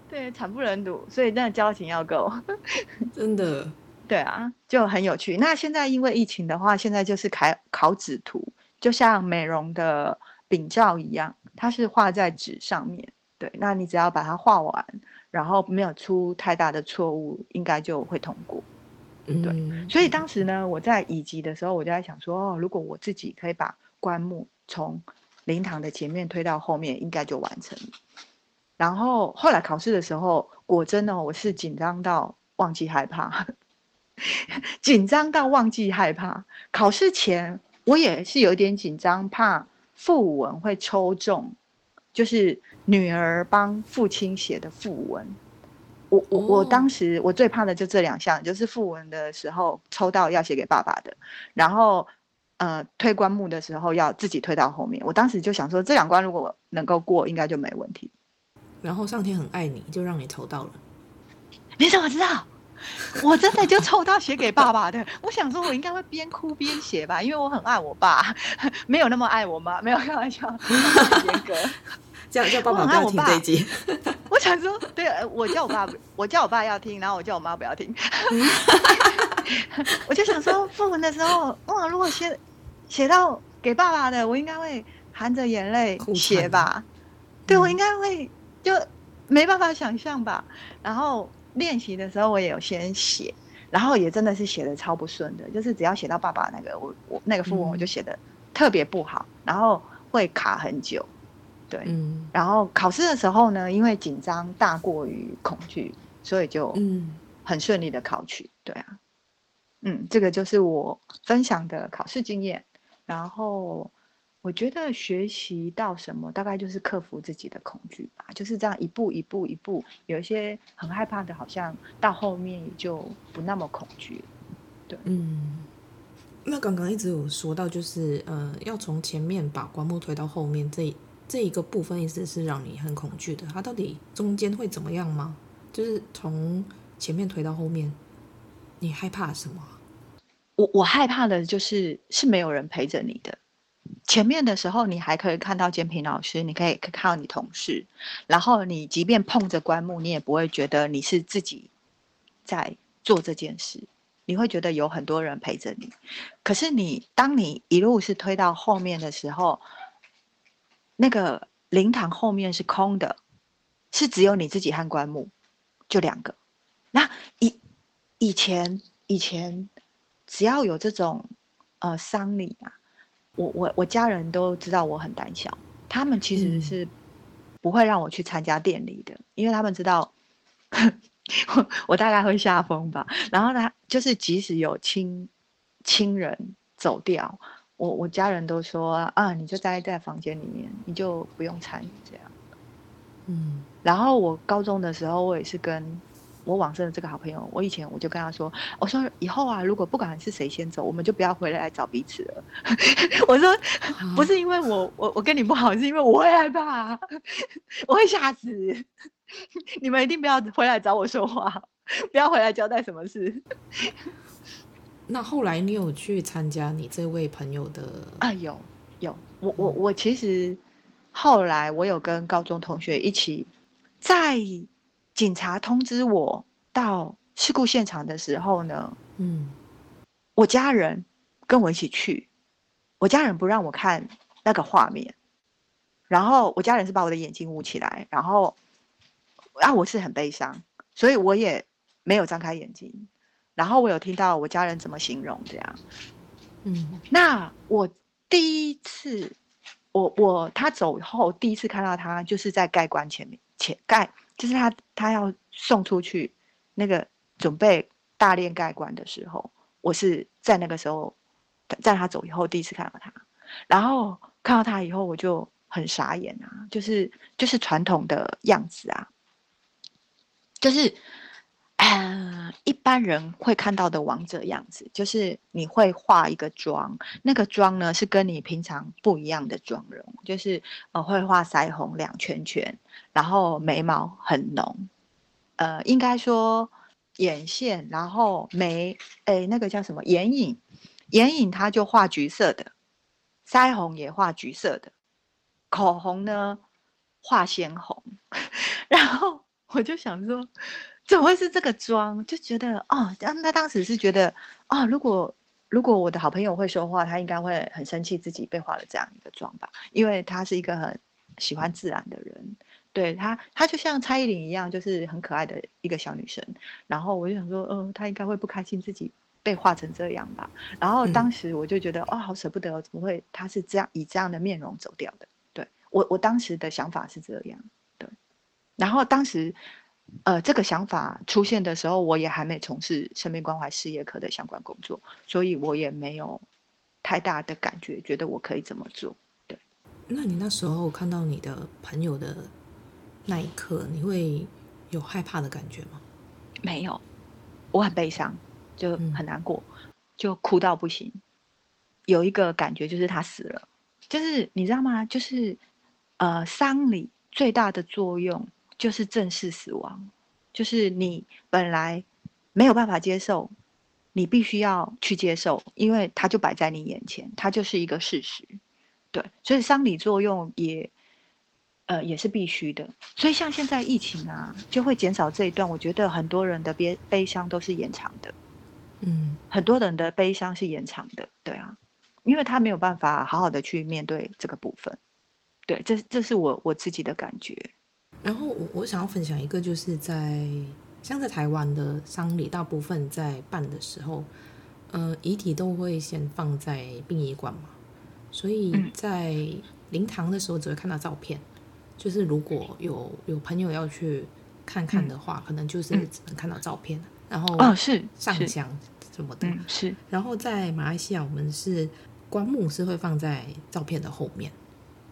对，惨不忍睹，所以那交情要够，[laughs] 真的，对啊，就很有趣。那现在因为疫情的话，现在就是考考纸图，就像美容的丙照一样，它是画在纸上面。对，那你只要把它画完。然后没有出太大的错误，应该就会通过。对，嗯、所以当时呢，我在乙级的时候，我就在想说，哦，如果我自己可以把棺木从灵堂的前面推到后面，应该就完成了。然后后来考试的时候，果真呢，我是紧张到忘记害怕，[laughs] 紧张到忘记害怕。考试前我也是有点紧张，怕副文会抽中。就是女儿帮父亲写的赋文，我我我当时我最怕的就这两项，就是赋文的时候抽到要写给爸爸的，然后呃推棺木的时候要自己推到后面。我当时就想说，这两关如果能够过，应该就没问题。然后上天很爱你，就让你抽到了。你怎么知道？我真的就抽到写给爸爸的。我想说，我应该会边哭边写吧，因为我很爱我爸，[laughs] 没有那么爱我妈，没有开玩笑，[laughs] 严格。叫叫爸爸不要听这一集。[laughs] 我想说，对，我叫我爸，我叫我爸要听，然后我叫我妈不要听。[laughs] 我就想说，訃文的时候，哇，如果写写到给爸爸的，我应该会含着眼泪写吧？惨对，我应该会就没办法想象吧。然后练习的时候，我也有先写，然后也真的是写的超不顺的，就是只要写到爸爸那个，我我那个訃文我就写的特别不好，嗯、然后会卡很久。对，嗯，然后考试的时候呢，因为紧张大过于恐惧，所以就嗯很顺利的考取。对啊，嗯，这个就是我分享的考试经验。然后我觉得学习到什么，大概就是克服自己的恐惧吧，就是这样一步一步一步，有一些很害怕的，好像到后面也就不那么恐惧。对，嗯，那刚刚一直有说到，就是呃，要从前面把棺木推到后面这。这一个部分意思是让你很恐惧的，它到底中间会怎么样吗？就是从前面推到后面，你害怕什么？我我害怕的就是是没有人陪着你的。前面的时候，你还可以看到监评老师，你可以看到你同事，然后你即便碰着棺木，你也不会觉得你是自己在做这件事，你会觉得有很多人陪着你。可是你当你一路是推到后面的时候，那个灵堂后面是空的，是只有你自己和棺木，就两个。那以以前以前，只要有这种呃丧礼啊，我我我家人都知道我很胆小，他们其实是不会让我去参加典礼的，嗯、因为他们知道我 [laughs] 我大概会吓疯吧。然后呢，就是即使有亲亲人走掉。我我家人都说啊，你就待在房间里面，你就不用参与这样。嗯，然后我高中的时候，我也是跟我往生的这个好朋友，我以前我就跟他说，我说以后啊，如果不管是谁先走，我们就不要回来找彼此了。[laughs] 我说不是因为我我我跟你不好，是因为我会害怕，我会吓死。[laughs] 你们一定不要回来找我说话，不要回来交代什么事。那后来你有去参加你这位朋友的啊？有有，我我我其实后来我有跟高中同学一起在。警察通知我到事故现场的时候呢，嗯，我家人跟我一起去，我家人不让我看那个画面，然后我家人是把我的眼睛捂起来，然后啊，我是很悲伤，所以我也没有张开眼睛，然后我有听到我家人怎么形容这样，嗯，那我第一次，我我他走后第一次看到他就是在盖棺前面前盖。就是他，他要送出去，那个准备大殓盖棺的时候，我是在那个时候，在他走以后第一次看到他，然后看到他以后，我就很傻眼啊，就是就是传统的样子啊，就是，一般人会看到的王者样子，就是你会化一个妆，那个妆呢是跟你平常不一样的妆容，就是呃会画腮红两圈圈。然后眉毛很浓，呃，应该说眼线，然后眉，哎，那个叫什么眼影？眼影它就画橘色的，腮红也画橘色的，口红呢画鲜红。[laughs] 然后我就想说，怎么会是这个妆？就觉得哦，他当时是觉得哦，如果如果我的好朋友会说话，他应该会很生气自己被画了这样一个妆吧，因为他是一个很喜欢自然的人。对她，她就像蔡依林一样，就是很可爱的一个小女生。然后我就想说，嗯、呃，她应该会不开心自己被画成这样吧。然后当时我就觉得，嗯、哦，好舍不得，怎么会她是这样以这样的面容走掉的？对我，我当时的想法是这样。对，然后当时，呃，这个想法出现的时候，我也还没从事生命关怀事业科的相关工作，所以我也没有太大的感觉，觉得我可以这么做。对，那你那时候看到你的朋友的？那一刻，你会有害怕的感觉吗？没有，我很悲伤，就很难过，嗯、就哭到不行。有一个感觉就是他死了，就是你知道吗？就是呃，丧礼最大的作用就是正式死亡，就是你本来没有办法接受，你必须要去接受，因为它就摆在你眼前，它就是一个事实。对，所以丧礼作用也。呃，也是必须的，所以像现在疫情啊，就会减少这一段。我觉得很多人的悲悲伤都是延长的，嗯，很多人的悲伤是延长的，对啊，因为他没有办法好好的去面对这个部分，对，这这是我我自己的感觉。然后我我想要分享一个，就是在像在台湾的丧礼，大部分在办的时候，呃，遗体都会先放在殡仪馆嘛，所以在灵堂的时候只会看到照片。就是如果有有朋友要去看看的话，嗯、可能就是只能看到照片，嗯、然后哦是上香什么的，是，是，然后在马来西亚，我们是棺木是会放在照片的后面，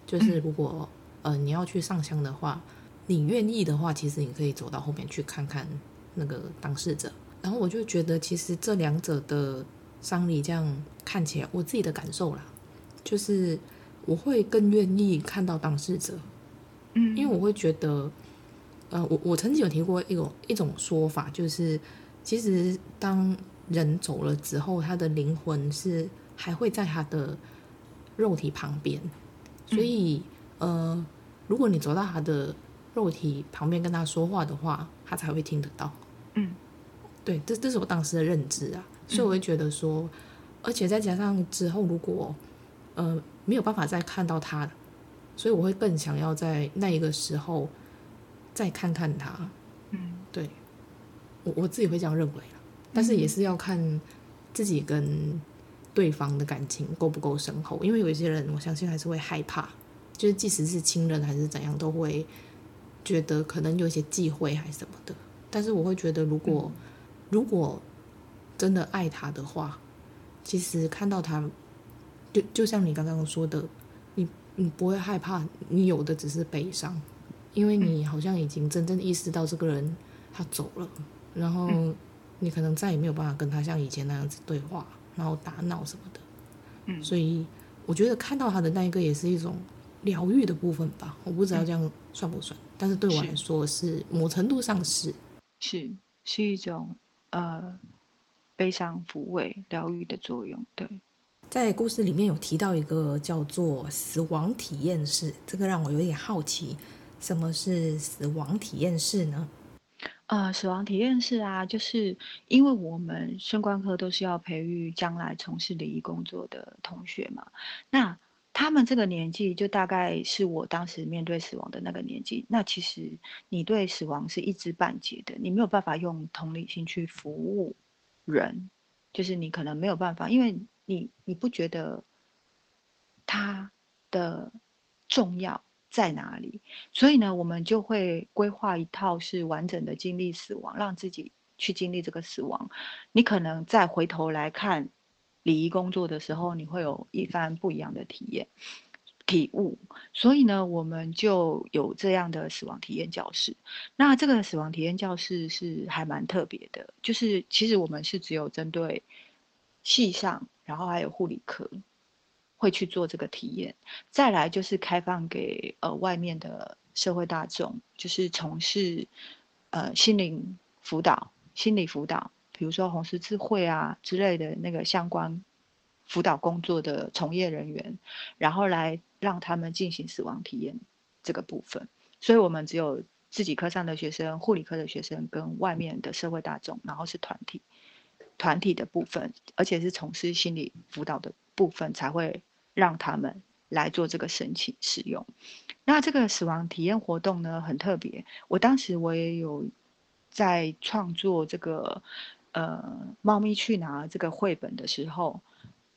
就是如果、嗯、呃你要去上香的话，你愿意的话，其实你可以走到后面去看看那个当事者。然后我就觉得，其实这两者的丧礼这样看起来，我自己的感受啦，就是我会更愿意看到当事者。嗯，因为我会觉得，呃，我我曾经有提过一种一种说法，就是其实当人走了之后，他的灵魂是还会在他的肉体旁边，所以，呃，如果你走到他的肉体旁边跟他说话的话，他才会听得到。嗯，对，这这是我当时的认知啊，所以我会觉得说，而且再加上之后如果呃没有办法再看到他。所以我会更想要在那一个时候再看看他，嗯，对，我我自己会这样认为，但是也是要看自己跟对方的感情够不够深厚，因为有一些人我相信还是会害怕，就是即使是亲人还是怎样，都会觉得可能有些忌讳还是什么的。但是我会觉得，如果如果真的爱他的话，其实看到他，就就像你刚刚说的。你你不会害怕，你有的只是悲伤，因为你好像已经真正意识到这个人他走了，然后你可能再也没有办法跟他像以前那样子对话，然后打闹什么的。嗯，所以我觉得看到他的那一个也是一种疗愈的部分吧。我不知道这样算不算，但是对我来说是，某程度上是，是是一种呃悲伤抚慰疗愈的作用。对，在故事里面有提到一个叫做死亡体验室，这个让我有点好奇，什么是死亡体验室呢？呃，死亡体验室啊，就是因为我们生官科都是要培育将来从事礼仪工作的同学嘛，那他们这个年纪就大概是我当时面对死亡的那个年纪。那其实你对死亡是一知半解的，你没有办法用同理心去服务人，就是你可能没有办法，因为你你不觉得他的重要。在哪里？所以呢，我们就会规划一套是完整的经历死亡，让自己去经历这个死亡。你可能再回头来看礼仪工作的时候，你会有一番不一样的体验、体悟。所以呢，我们就有这样的死亡体验教室。那这个死亡体验教室是还蛮特别的，就是其实我们是只有针对系上，然后还有护理科。会去做这个体验，再来就是开放给呃外面的社会大众，就是从事呃心灵辅导、心理辅导，比如说红十字会啊之类的那个相关辅导工作的从业人员，然后来让他们进行死亡体验这个部分。所以我们只有自己科上的学生、护理科的学生跟外面的社会大众，然后是团体团体的部分，而且是从事心理辅导的部分才会。让他们来做这个申请使用。那这个死亡体验活动呢，很特别。我当时我也有在创作这个呃《猫咪去哪儿》这个绘本的时候，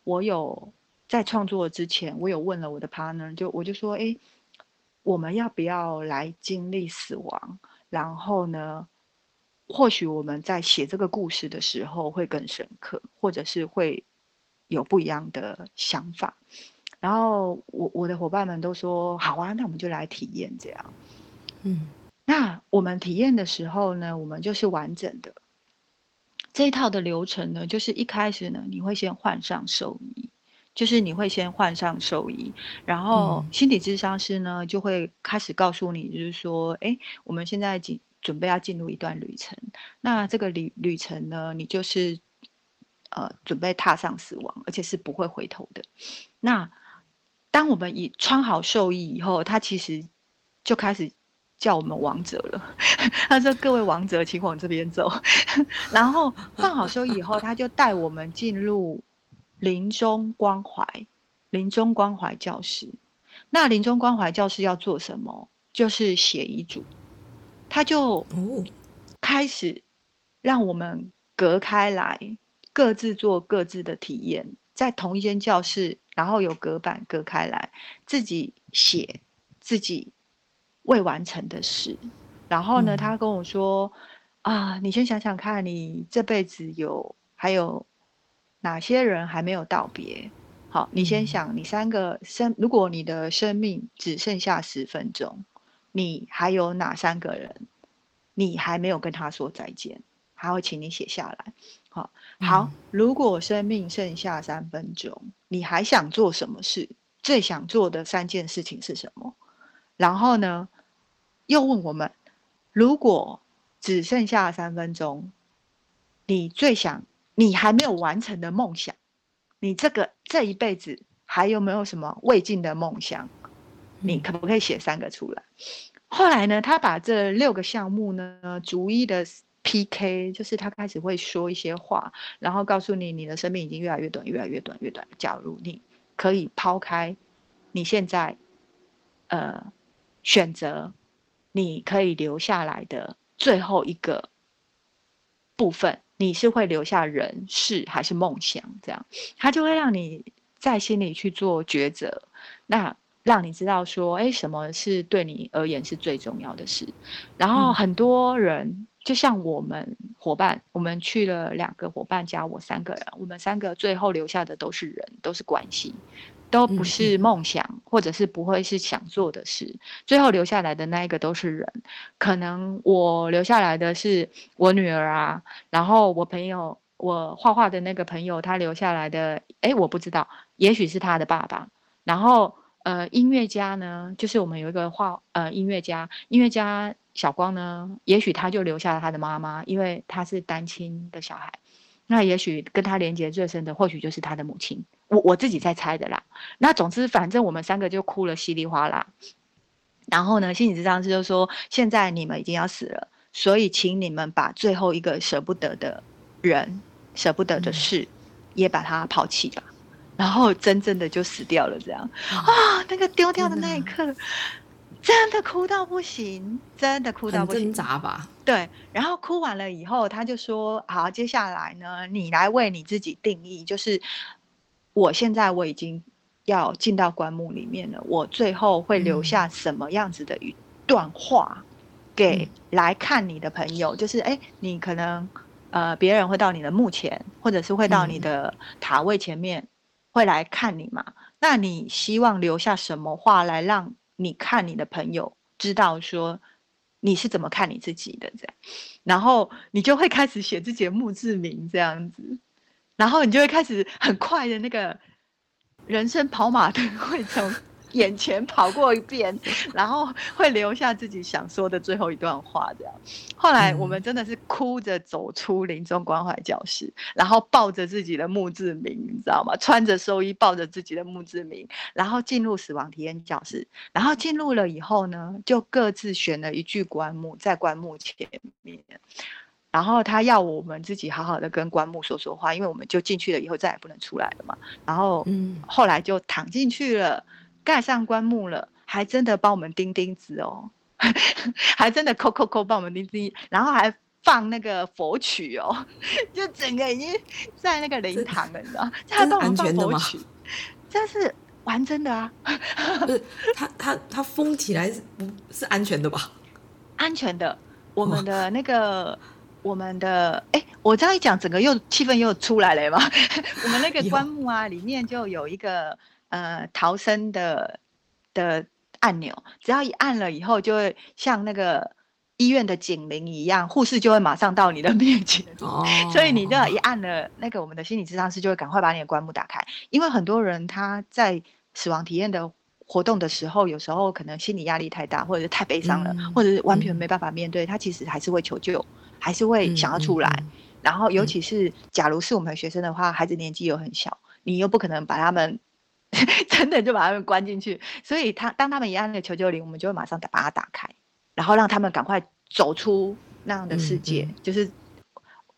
我有在创作之前，我有问了我的 partner，就我就说，哎，我们要不要来经历死亡？然后呢，或许我们在写这个故事的时候会更深刻，或者是会。有不一样的想法，然后我我的伙伴们都说好啊，那我们就来体验这样。嗯，那我们体验的时候呢，我们就是完整的这一套的流程呢，就是一开始呢，你会先换上寿衣，就是你会先换上寿衣，然后心理咨商师呢就会开始告诉你，就是说，哎，我们现在进准备要进入一段旅程，那这个旅旅程呢，你就是。呃，准备踏上死亡，而且是不会回头的。那当我们已穿好寿衣以后，他其实就开始叫我们王者了。[laughs] 他说：“各位王者，请往这边走。[laughs] ”然后放好寿衣以后，他就带我们进入临终关怀、临终关怀教室。那临终关怀教室要做什么？就是写遗嘱。他就开始让我们隔开来。各自做各自的体验，在同一间教室，然后有隔板隔开来，自己写自己未完成的事。然后呢，他跟我说：“嗯、啊，你先想想看，你这辈子有还有哪些人还没有道别？好，你先想，你三个生，如果你的生命只剩下十分钟，你还有哪三个人，你还没有跟他说再见？还会请你写下来。”好，好。如果生命剩下三分钟，你还想做什么事？最想做的三件事情是什么？然后呢，又问我们：如果只剩下三分钟，你最想，你还没有完成的梦想，你这个这一辈子还有没有什么未尽的梦想？你可不可以写三个出来？后来呢，他把这六个项目呢，逐一的。PK 就是他开始会说一些话，然后告诉你你的生命已经越来越短，越来越短，越短。假如你可以抛开你现在呃选择，你可以留下来的最后一个部分，你是会留下人事还是梦想？这样他就会让你在心里去做抉择，那让你知道说，哎，什么是对你而言是最重要的事。然后很多人。嗯就像我们伙伴，我们去了两个伙伴加我三个人，我们三个最后留下的都是人，都是关系。都不是梦想，或者是不会是想做的事。最后留下来的那一个都是人。可能我留下来的是我女儿啊，然后我朋友，我画画的那个朋友，他留下来的，哎，我不知道，也许是他的爸爸。然后呃，音乐家呢，就是我们有一个画呃音乐家，音乐家小光呢，也许他就留下了他的妈妈，因为他是单亲的小孩。那也许跟他连接最深的，或许就是他的母亲。我我自己在猜的啦。那总之，反正我们三个就哭了稀里哗啦。然后呢，心理咨商师就说：“现在你们已经要死了，所以请你们把最后一个舍不得的人、舍不得的事，也把它抛弃了。嗯”然后真正的就死掉了，这样啊，那个丢掉的那一刻。真的哭到不行，真的哭到不行，挣扎吧？对，然后哭完了以后，他就说：“好，接下来呢，你来为你自己定义，就是我现在我已经要进到棺木里面了，我最后会留下什么样子的一段话给来看你的朋友？嗯、就是，哎，你可能呃，别人会到你的墓前，或者是会到你的塔位前面，嗯、会来看你嘛？那你希望留下什么话来让？”你看你的朋友知道说你是怎么看你自己的这样，然后你就会开始写自己的墓志铭这样子，然后你就会开始很快的那个人生跑马灯会从。眼前跑过一遍，[laughs] 然后会留下自己想说的最后一段话，这样。后来我们真的是哭着走出临终关怀教室，然后抱着自己的墓志铭，你知道吗？穿着寿衣，抱着自己的墓志铭，然后进入死亡体验教室。然后进入了以后呢，就各自选了一具棺木在棺木前面，然后他要我们自己好好的跟棺木说说话，因为我们就进去了以后再也不能出来了嘛。然后，嗯，后来就躺进去了。盖上棺木了，还真的帮我们钉钉子哦，[laughs] 还真的扣扣扣帮我们钉钉，然后还放那个佛曲哦，[laughs] 就整个已经在那个灵堂了，你知道？他帮我们放佛曲，这是玩真的啊！不是，他他他封起来是不是安全的吧？安全的，我们的那个我们的哎，我这样一讲，整个又气氛又出来了嘛？[laughs] 我们那个棺木啊，里面就有一个。呃，逃生的的按钮，只要一按了以后，就会像那个医院的警铃一样，护士就会马上到你的面前。哦，[laughs] 所以你就一按了，那个我们的心理咨商师就会赶快把你的棺木打开，因为很多人他在死亡体验的活动的时候，有时候可能心理压力太大，或者是太悲伤了，嗯、或者是完全没办法面对，他其实还是会求救，还是会想要出来。嗯嗯嗯、然后，尤其是假如是我们的学生的话，孩子年纪又很小，你又不可能把他们。[laughs] 真的就把他们关进去，所以他当他们一按那个求救铃，我们就会马上把它打开，然后让他们赶快走出那样的世界，就是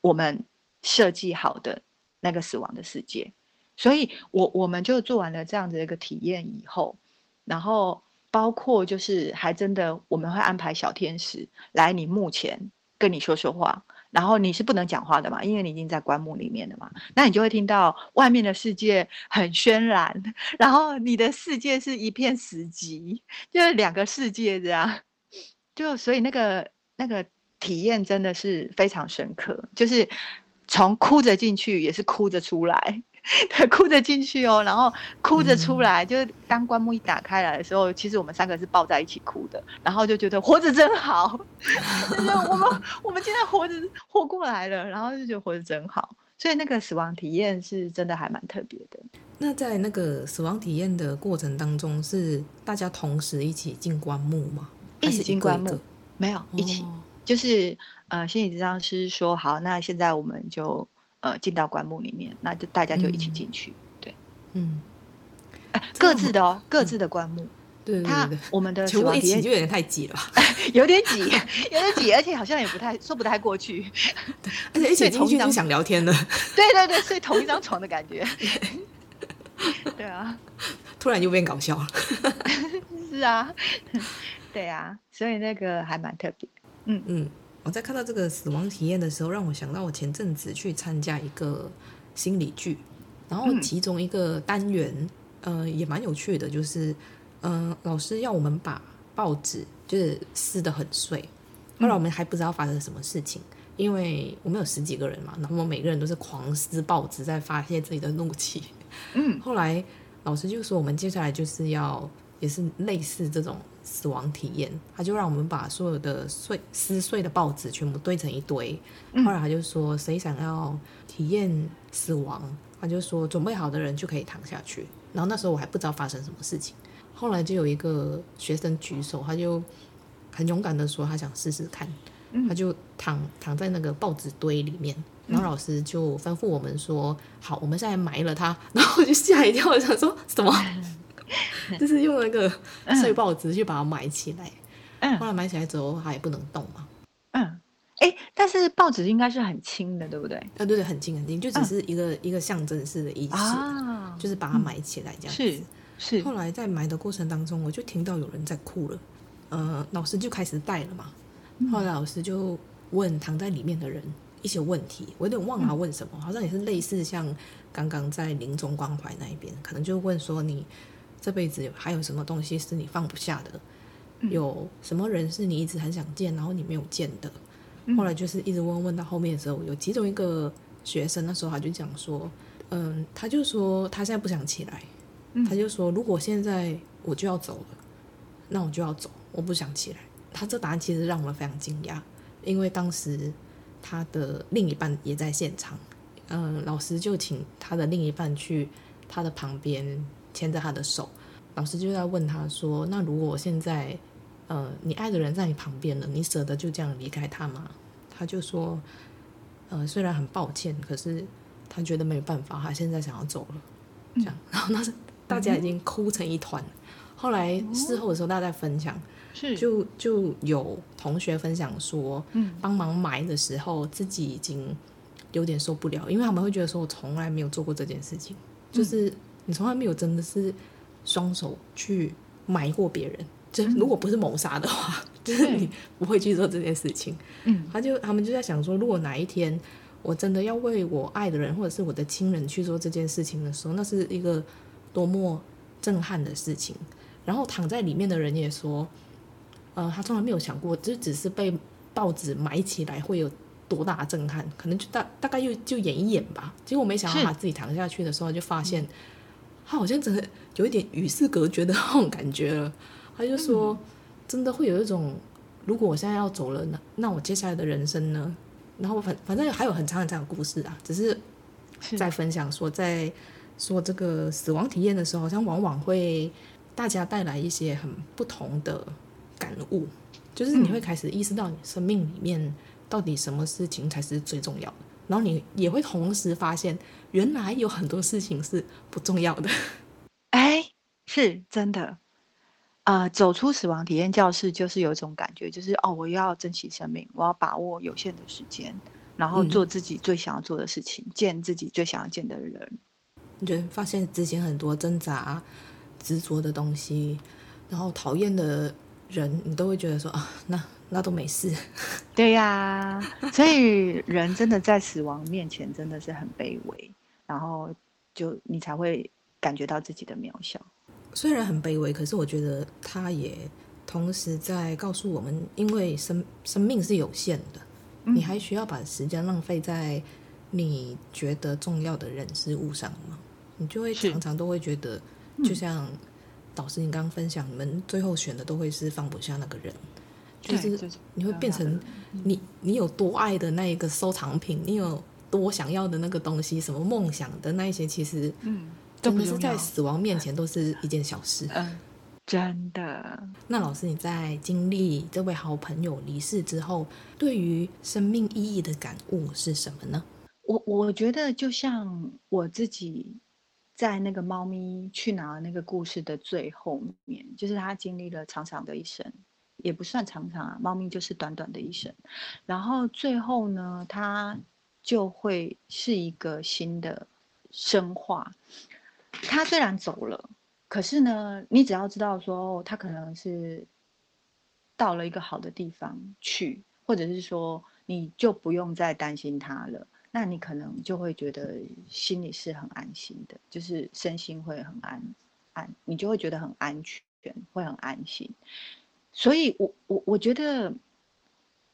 我们设计好的那个死亡的世界。所以我我们就做完了这样子一个体验以后，然后包括就是还真的我们会安排小天使来你墓前跟你说说话。然后你是不能讲话的嘛，因为你已经在棺木里面了嘛，那你就会听到外面的世界很渲染，然后你的世界是一片死寂，就是两个世界这样，就所以那个那个体验真的是非常深刻，就是从哭着进去也是哭着出来。他哭着进去哦，然后哭着出来。嗯、就是当棺木一打开来的时候，其实我们三个是抱在一起哭的，然后就觉得活着真好。[laughs] 我们我们今天活着活过来了，然后就觉得活着真好。所以那个死亡体验是真的还蛮特别的。那在那个死亡体验的过程当中，是大家同时一起进棺木吗？一起进棺木？没有，一起。哦、就是呃，心理治疗师说好，那现在我们就。呃，进到棺木里面，那就大家就一起进去，嗯、对，嗯，各自的哦，各自的棺木，对，他我们的死亡体验就有点太挤了，[laughs] 有点挤，有点挤，而且好像也不太说不太过去，而且一起进去就想聊天了，[laughs] 对对对，睡同一张床的感觉，[laughs] 对啊，突然就变搞笑了，是啊，对啊，所以那个还蛮特别，嗯。嗯。我在看到这个死亡体验的时候，让我想到我前阵子去参加一个心理剧，然后其中一个单元，嗯、呃，也蛮有趣的，就是，嗯、呃，老师要我们把报纸就是撕得很碎，后来我们还不知道发生什么事情，因为我们有十几个人嘛，然后我们每个人都是狂撕报纸，在发泄自己的怒气，嗯，[laughs] 后来老师就说我们接下来就是要也是类似这种死亡体验，他就让我们把所有的碎撕碎的报纸全部堆成一堆。后来他就说谁想要体验死亡，他就说准备好的人就可以躺下去。然后那时候我还不知道发生什么事情，后来就有一个学生举手，他就很勇敢的说他想试试看。他就躺躺在那个报纸堆里面，然后老师就吩咐我们说：“好，我们现在埋了他。[laughs] ”然后我就吓一跳，我想说什么？[laughs] 就是用那个碎报纸去把它埋起来。嗯，后来埋起来之后，它也不能动嘛。嗯，哎、欸，但是报纸应该是很轻的，对不对？啊，对对，很轻很轻，就只是一个、嗯、一个象征式的仪式，啊、就是把它埋起来这样子。是是。后来在埋的过程当中，我就听到有人在哭了。呃，老师就开始带了嘛。后来老师就问躺在里面的人一些问题，我有点忘了问什么，好像也是类似像刚刚在临终关怀那一边，可能就问说你这辈子还有什么东西是你放不下的，有什么人是你一直很想见，然后你没有见的。后来就是一直问问到后面的时候，有其中一个学生那时候他就讲说，嗯，他就说他现在不想起来，他就说如果现在我就要走了，那我就要走，我不想起来。他这答案其实让我们非常惊讶，因为当时他的另一半也在现场，嗯，老师就请他的另一半去他的旁边牵着他的手，老师就在问他说：“那如果现在，呃，你爱的人在你旁边了，你舍得就这样离开他吗？”他就说：“呃，虽然很抱歉，可是他觉得没有办法，他现在想要走了。”这样，[laughs] 然后那是大家已经哭成一团。后来事后的时候，大家在分享。是，就就有同学分享说，嗯，帮忙埋的时候，自己已经有点受不了，因为他们会觉得说，我从来没有做过这件事情，就是你从来没有真的是双手去埋过别人，就如果不是谋杀的话，[laughs] 就是你不会去做这件事情。嗯，他就他们就在想说，如果哪一天我真的要为我爱的人或者是我的亲人去做这件事情的时候，那是一个多么震撼的事情。然后躺在里面的人也说。呃，他从来没有想过，就只是被报纸埋起来会有多大震撼，可能就大大概就就演一演吧。结果没想到他自己躺下去的时候，就发现他好像真的有一点与世隔绝的那种感觉了。他就说，真的会有一种，如果我现在要走了那，那我接下来的人生呢？然后反反正还有很长很长的故事啊，只是在分享说，在说这个死亡体验的时候，好像往往会大家带来一些很不同的。感悟，就是你会开始意识到你生命里面到底什么事情才是最重要的，然后你也会同时发现，原来有很多事情是不重要的。[laughs] 哎，是真的。呃，走出死亡体验教室，就是有一种感觉，就是哦，我要珍惜生命，我要把握有限的时间，然后做自己最想要做的事情，嗯、见自己最想要见的人。你觉得发现之前很多挣扎、执着的东西，然后讨厌的。人，你都会觉得说啊，那那都没事。[laughs] 对呀，所以人真的在死亡面前真的是很卑微，然后就你才会感觉到自己的渺小。虽然很卑微，可是我觉得他也同时在告诉我们，因为生生命是有限的，嗯，你还需要把时间浪费在你觉得重要的人事物上吗？你就会常常都会觉得，就像。导师，你刚刚分享，你们最后选的都会是放不下那个人，就是你会变成你你有多爱的那一个收藏品，你有多想要的那个东西，什么梦想的那一些，其实嗯，真的是在死亡面前都是一件小事。嗯，真的。那老师，你在经历这位好朋友离世之后，对于生命意义的感悟是什么呢？我我觉得就像我自己。在那个猫咪去哪儿那个故事的最后面，就是他经历了长长的一生，也不算长长啊，猫咪就是短短的一生。然后最后呢，它就会是一个新的生化。它虽然走了，可是呢，你只要知道说它可能是到了一个好的地方去，或者是说你就不用再担心它了。那你可能就会觉得心里是很安心的，就是身心会很安安，你就会觉得很安全，会很安心。所以我，我我觉得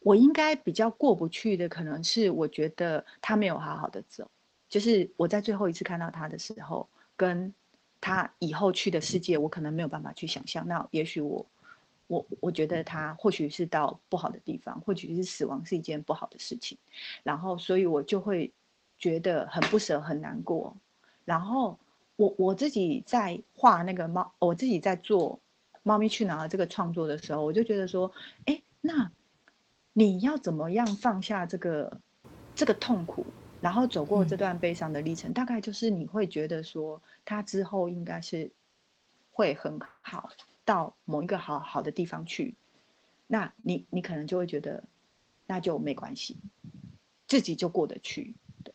我应该比较过不去的，可能是我觉得他没有好好的走，就是我在最后一次看到他的时候，跟他以后去的世界，我可能没有办法去想象。那也许我，我我觉得他或许是到不好的地方，或许是死亡是一件不好的事情。然后，所以我就会觉得很不舍，很难过。然后，我我自己在画那个猫，我自己在做《猫咪去哪儿》这个创作的时候，我就觉得说，哎，那你要怎么样放下这个这个痛苦？然后走过这段悲伤的历程，嗯，大概就是你会觉得说，他之后应该是会很好，到某一个好好的地方去。那你你可能就会觉得，那就没关系，自己就过得去。对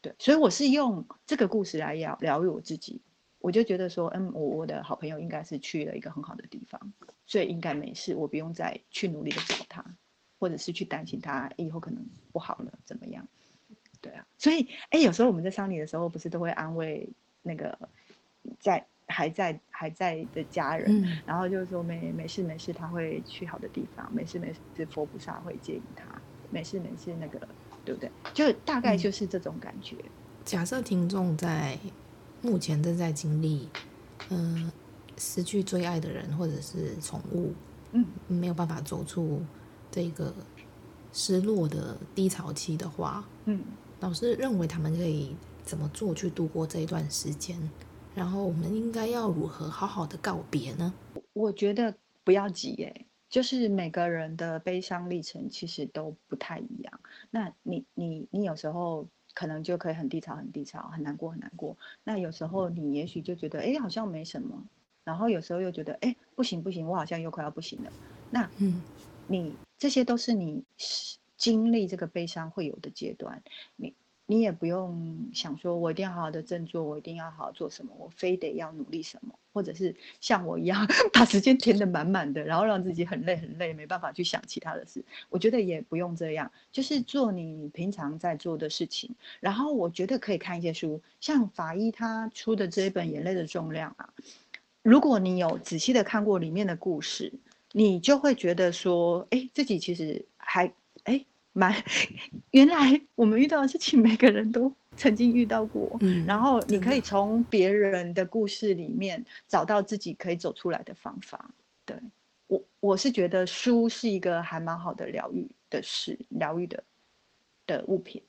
对，所以我是用这个故事来疗疗愈我自己。我就觉得说，嗯，我我的好朋友应该是去了一个很好的地方，所以应该没事，我不用再去努力的找他，或者是去担心他以后可能不好了怎么样。对啊，所以哎，有时候我们在丧礼的时候，不是都会安慰那个在还在还在的家人，嗯、然后就是说没没事没事，他会去好的地方，没事没事，佛菩萨会接引他，没事没事，那个对不对？就大概就是这种感觉。嗯、假设听众在目前正在经历，嗯、呃，失去最爱的人或者是宠物，嗯，没有办法走出这个失落的低潮期的话，嗯。老师认为他们可以怎么做去度过这一段时间？然后我们应该要如何好好的告别呢？我觉得不要急耶，就是每个人的悲伤历程其实都不太一样。那你你你有时候可能就可以很低潮很低潮，很难过很难过。那有时候你也许就觉得哎好像没什么，然后有时候又觉得哎不行不行，我好像又快要不行了。那嗯，你这些都是你。经历这个悲伤会有的阶段，你你也不用想说，我一定要好好的振作，我一定要好好做什么，我非得要努力什么，或者是像我一样 [laughs] 把时间填得满满的，然后让自己很累很累，没办法去想其他的事。我觉得也不用这样，就是做你平常在做的事情。然后我觉得可以看一些书，像法医他出的这一本《眼泪的重量》啊，如果你有仔细的看过里面的故事，你就会觉得说，哎，自己其实还。蛮，[laughs] 原来我们遇到的事情，每个人都曾经遇到过。嗯，然后你可以从别人的故事里面找到自己可以走出来的方法。对，我，我是觉得书是一个还蛮好的疗愈的事，疗愈的的物品。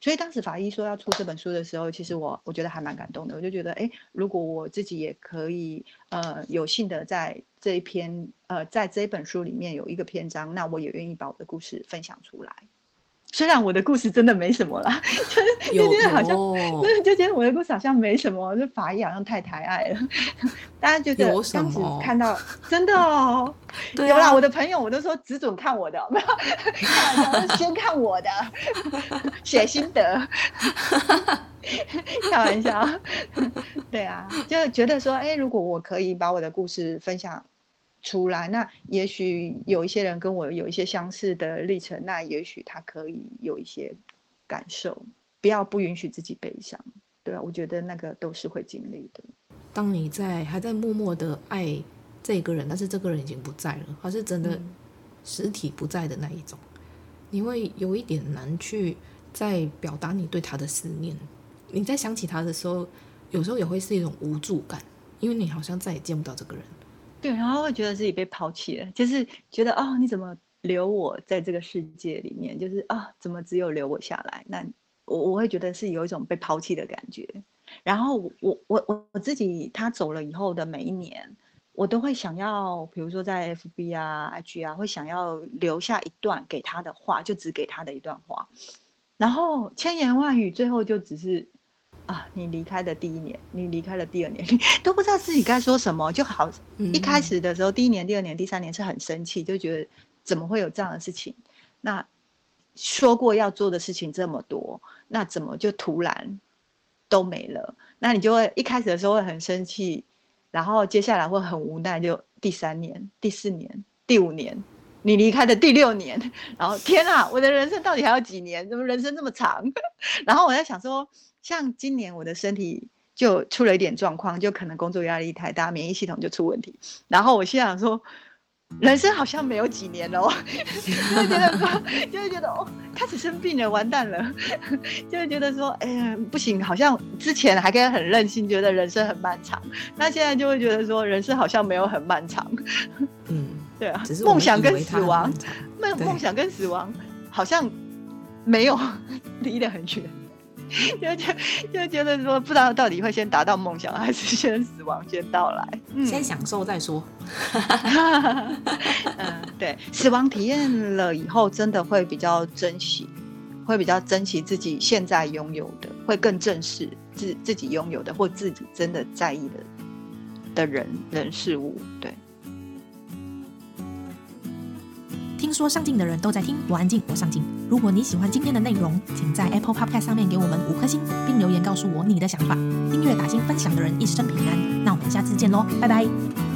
所以当时法医说要出这本书的时候，其实我我觉得还蛮感动的。我就觉得，哎，如果我自己也可以，呃，有幸的在这一篇，呃，在这本书里面有一个篇章，那我也愿意把我的故事分享出来。虽然我的故事真的没什么啦，[laughs] 就是就觉得好像，[laughs] 就觉得我的故事好像没什么，就法医好像太抬爱了。[laughs] 大家觉得当时看到真的哦，对啊、有啦，我的朋友我都说只准看我的，没有开玩笑，先看我的，写心得，开玩笑，对啊，就觉得说，哎，如果我可以把我的故事分享。出来，那也许有一些人跟我有一些相似的历程，那也许他可以有一些感受。不要不允许自己悲伤，对啊，我觉得那个都是会经历的。当你在还在默默的爱这个人，但是这个人已经不在了，他是真的实体不在的那一种，嗯、你会有一点难去再表达你对他的思念。你在想起他的时候，有时候也会是一种无助感，因为你好像再也见不到这个人。对，然后会觉得自己被抛弃了，就是觉得哦，你怎么留我在这个世界里面？就是啊、怎么只有留我下来？那我我会觉得是有一种被抛弃的感觉。然后我我我我自己，他走了以后的每一年，我都会想要，比如说在 FB 啊、IG 啊，会想要留下一段给他的话，就只给他的一段话。然后千言万语，最后就只是。啊！你离开的第一年，你离开了第二年，你 [laughs] 都不知道自己该说什么，就好。一开始的时候，第一年、第二年、第三年是很生气，就觉得怎么会有这样的事情？那说过要做的事情这么多，那怎么就突然都没了？那你就会一开始的时候会很生气，然后接下来会很无奈，就第三年、第四年、第五年，你离开的第六年，然后天啊，我的人生到底还有几年？怎么人生这么长？[laughs] 然后我在想说。像今年我的身体就出了一点状况，就可能工作压力太大，免疫系统就出问题。然后我心想说，人生好像没有几年了，[laughs] 就会觉得说，就会觉得哦，开始生病了，完蛋了，[laughs] 就会觉得说，哎呀，不行，好像之前还可以很任性，觉得人生很漫长，那现在就会觉得说，人生好像没有很漫长。嗯，对啊，梦想跟死亡，[laughs] 梦梦想跟死亡好像没有 [laughs] 离得很远。[laughs] 就就就觉得说，不知道到底会先达到梦想，还是先死亡先到来？嗯、先享受再说。嗯，对，死亡体验了以后，真的会比较珍惜，会比较珍惜自己现在拥有的，会更正视自自己拥有的，或自己真的在意的的人人事物。对。听说上镜的人都在听，我安静，我上镜。如果你喜欢今天的内容，请在 Apple Podcast 上面给我们五颗星，并留言告诉我你的想法。订阅打星分享的人一生平安。那我们下次见喽，拜拜。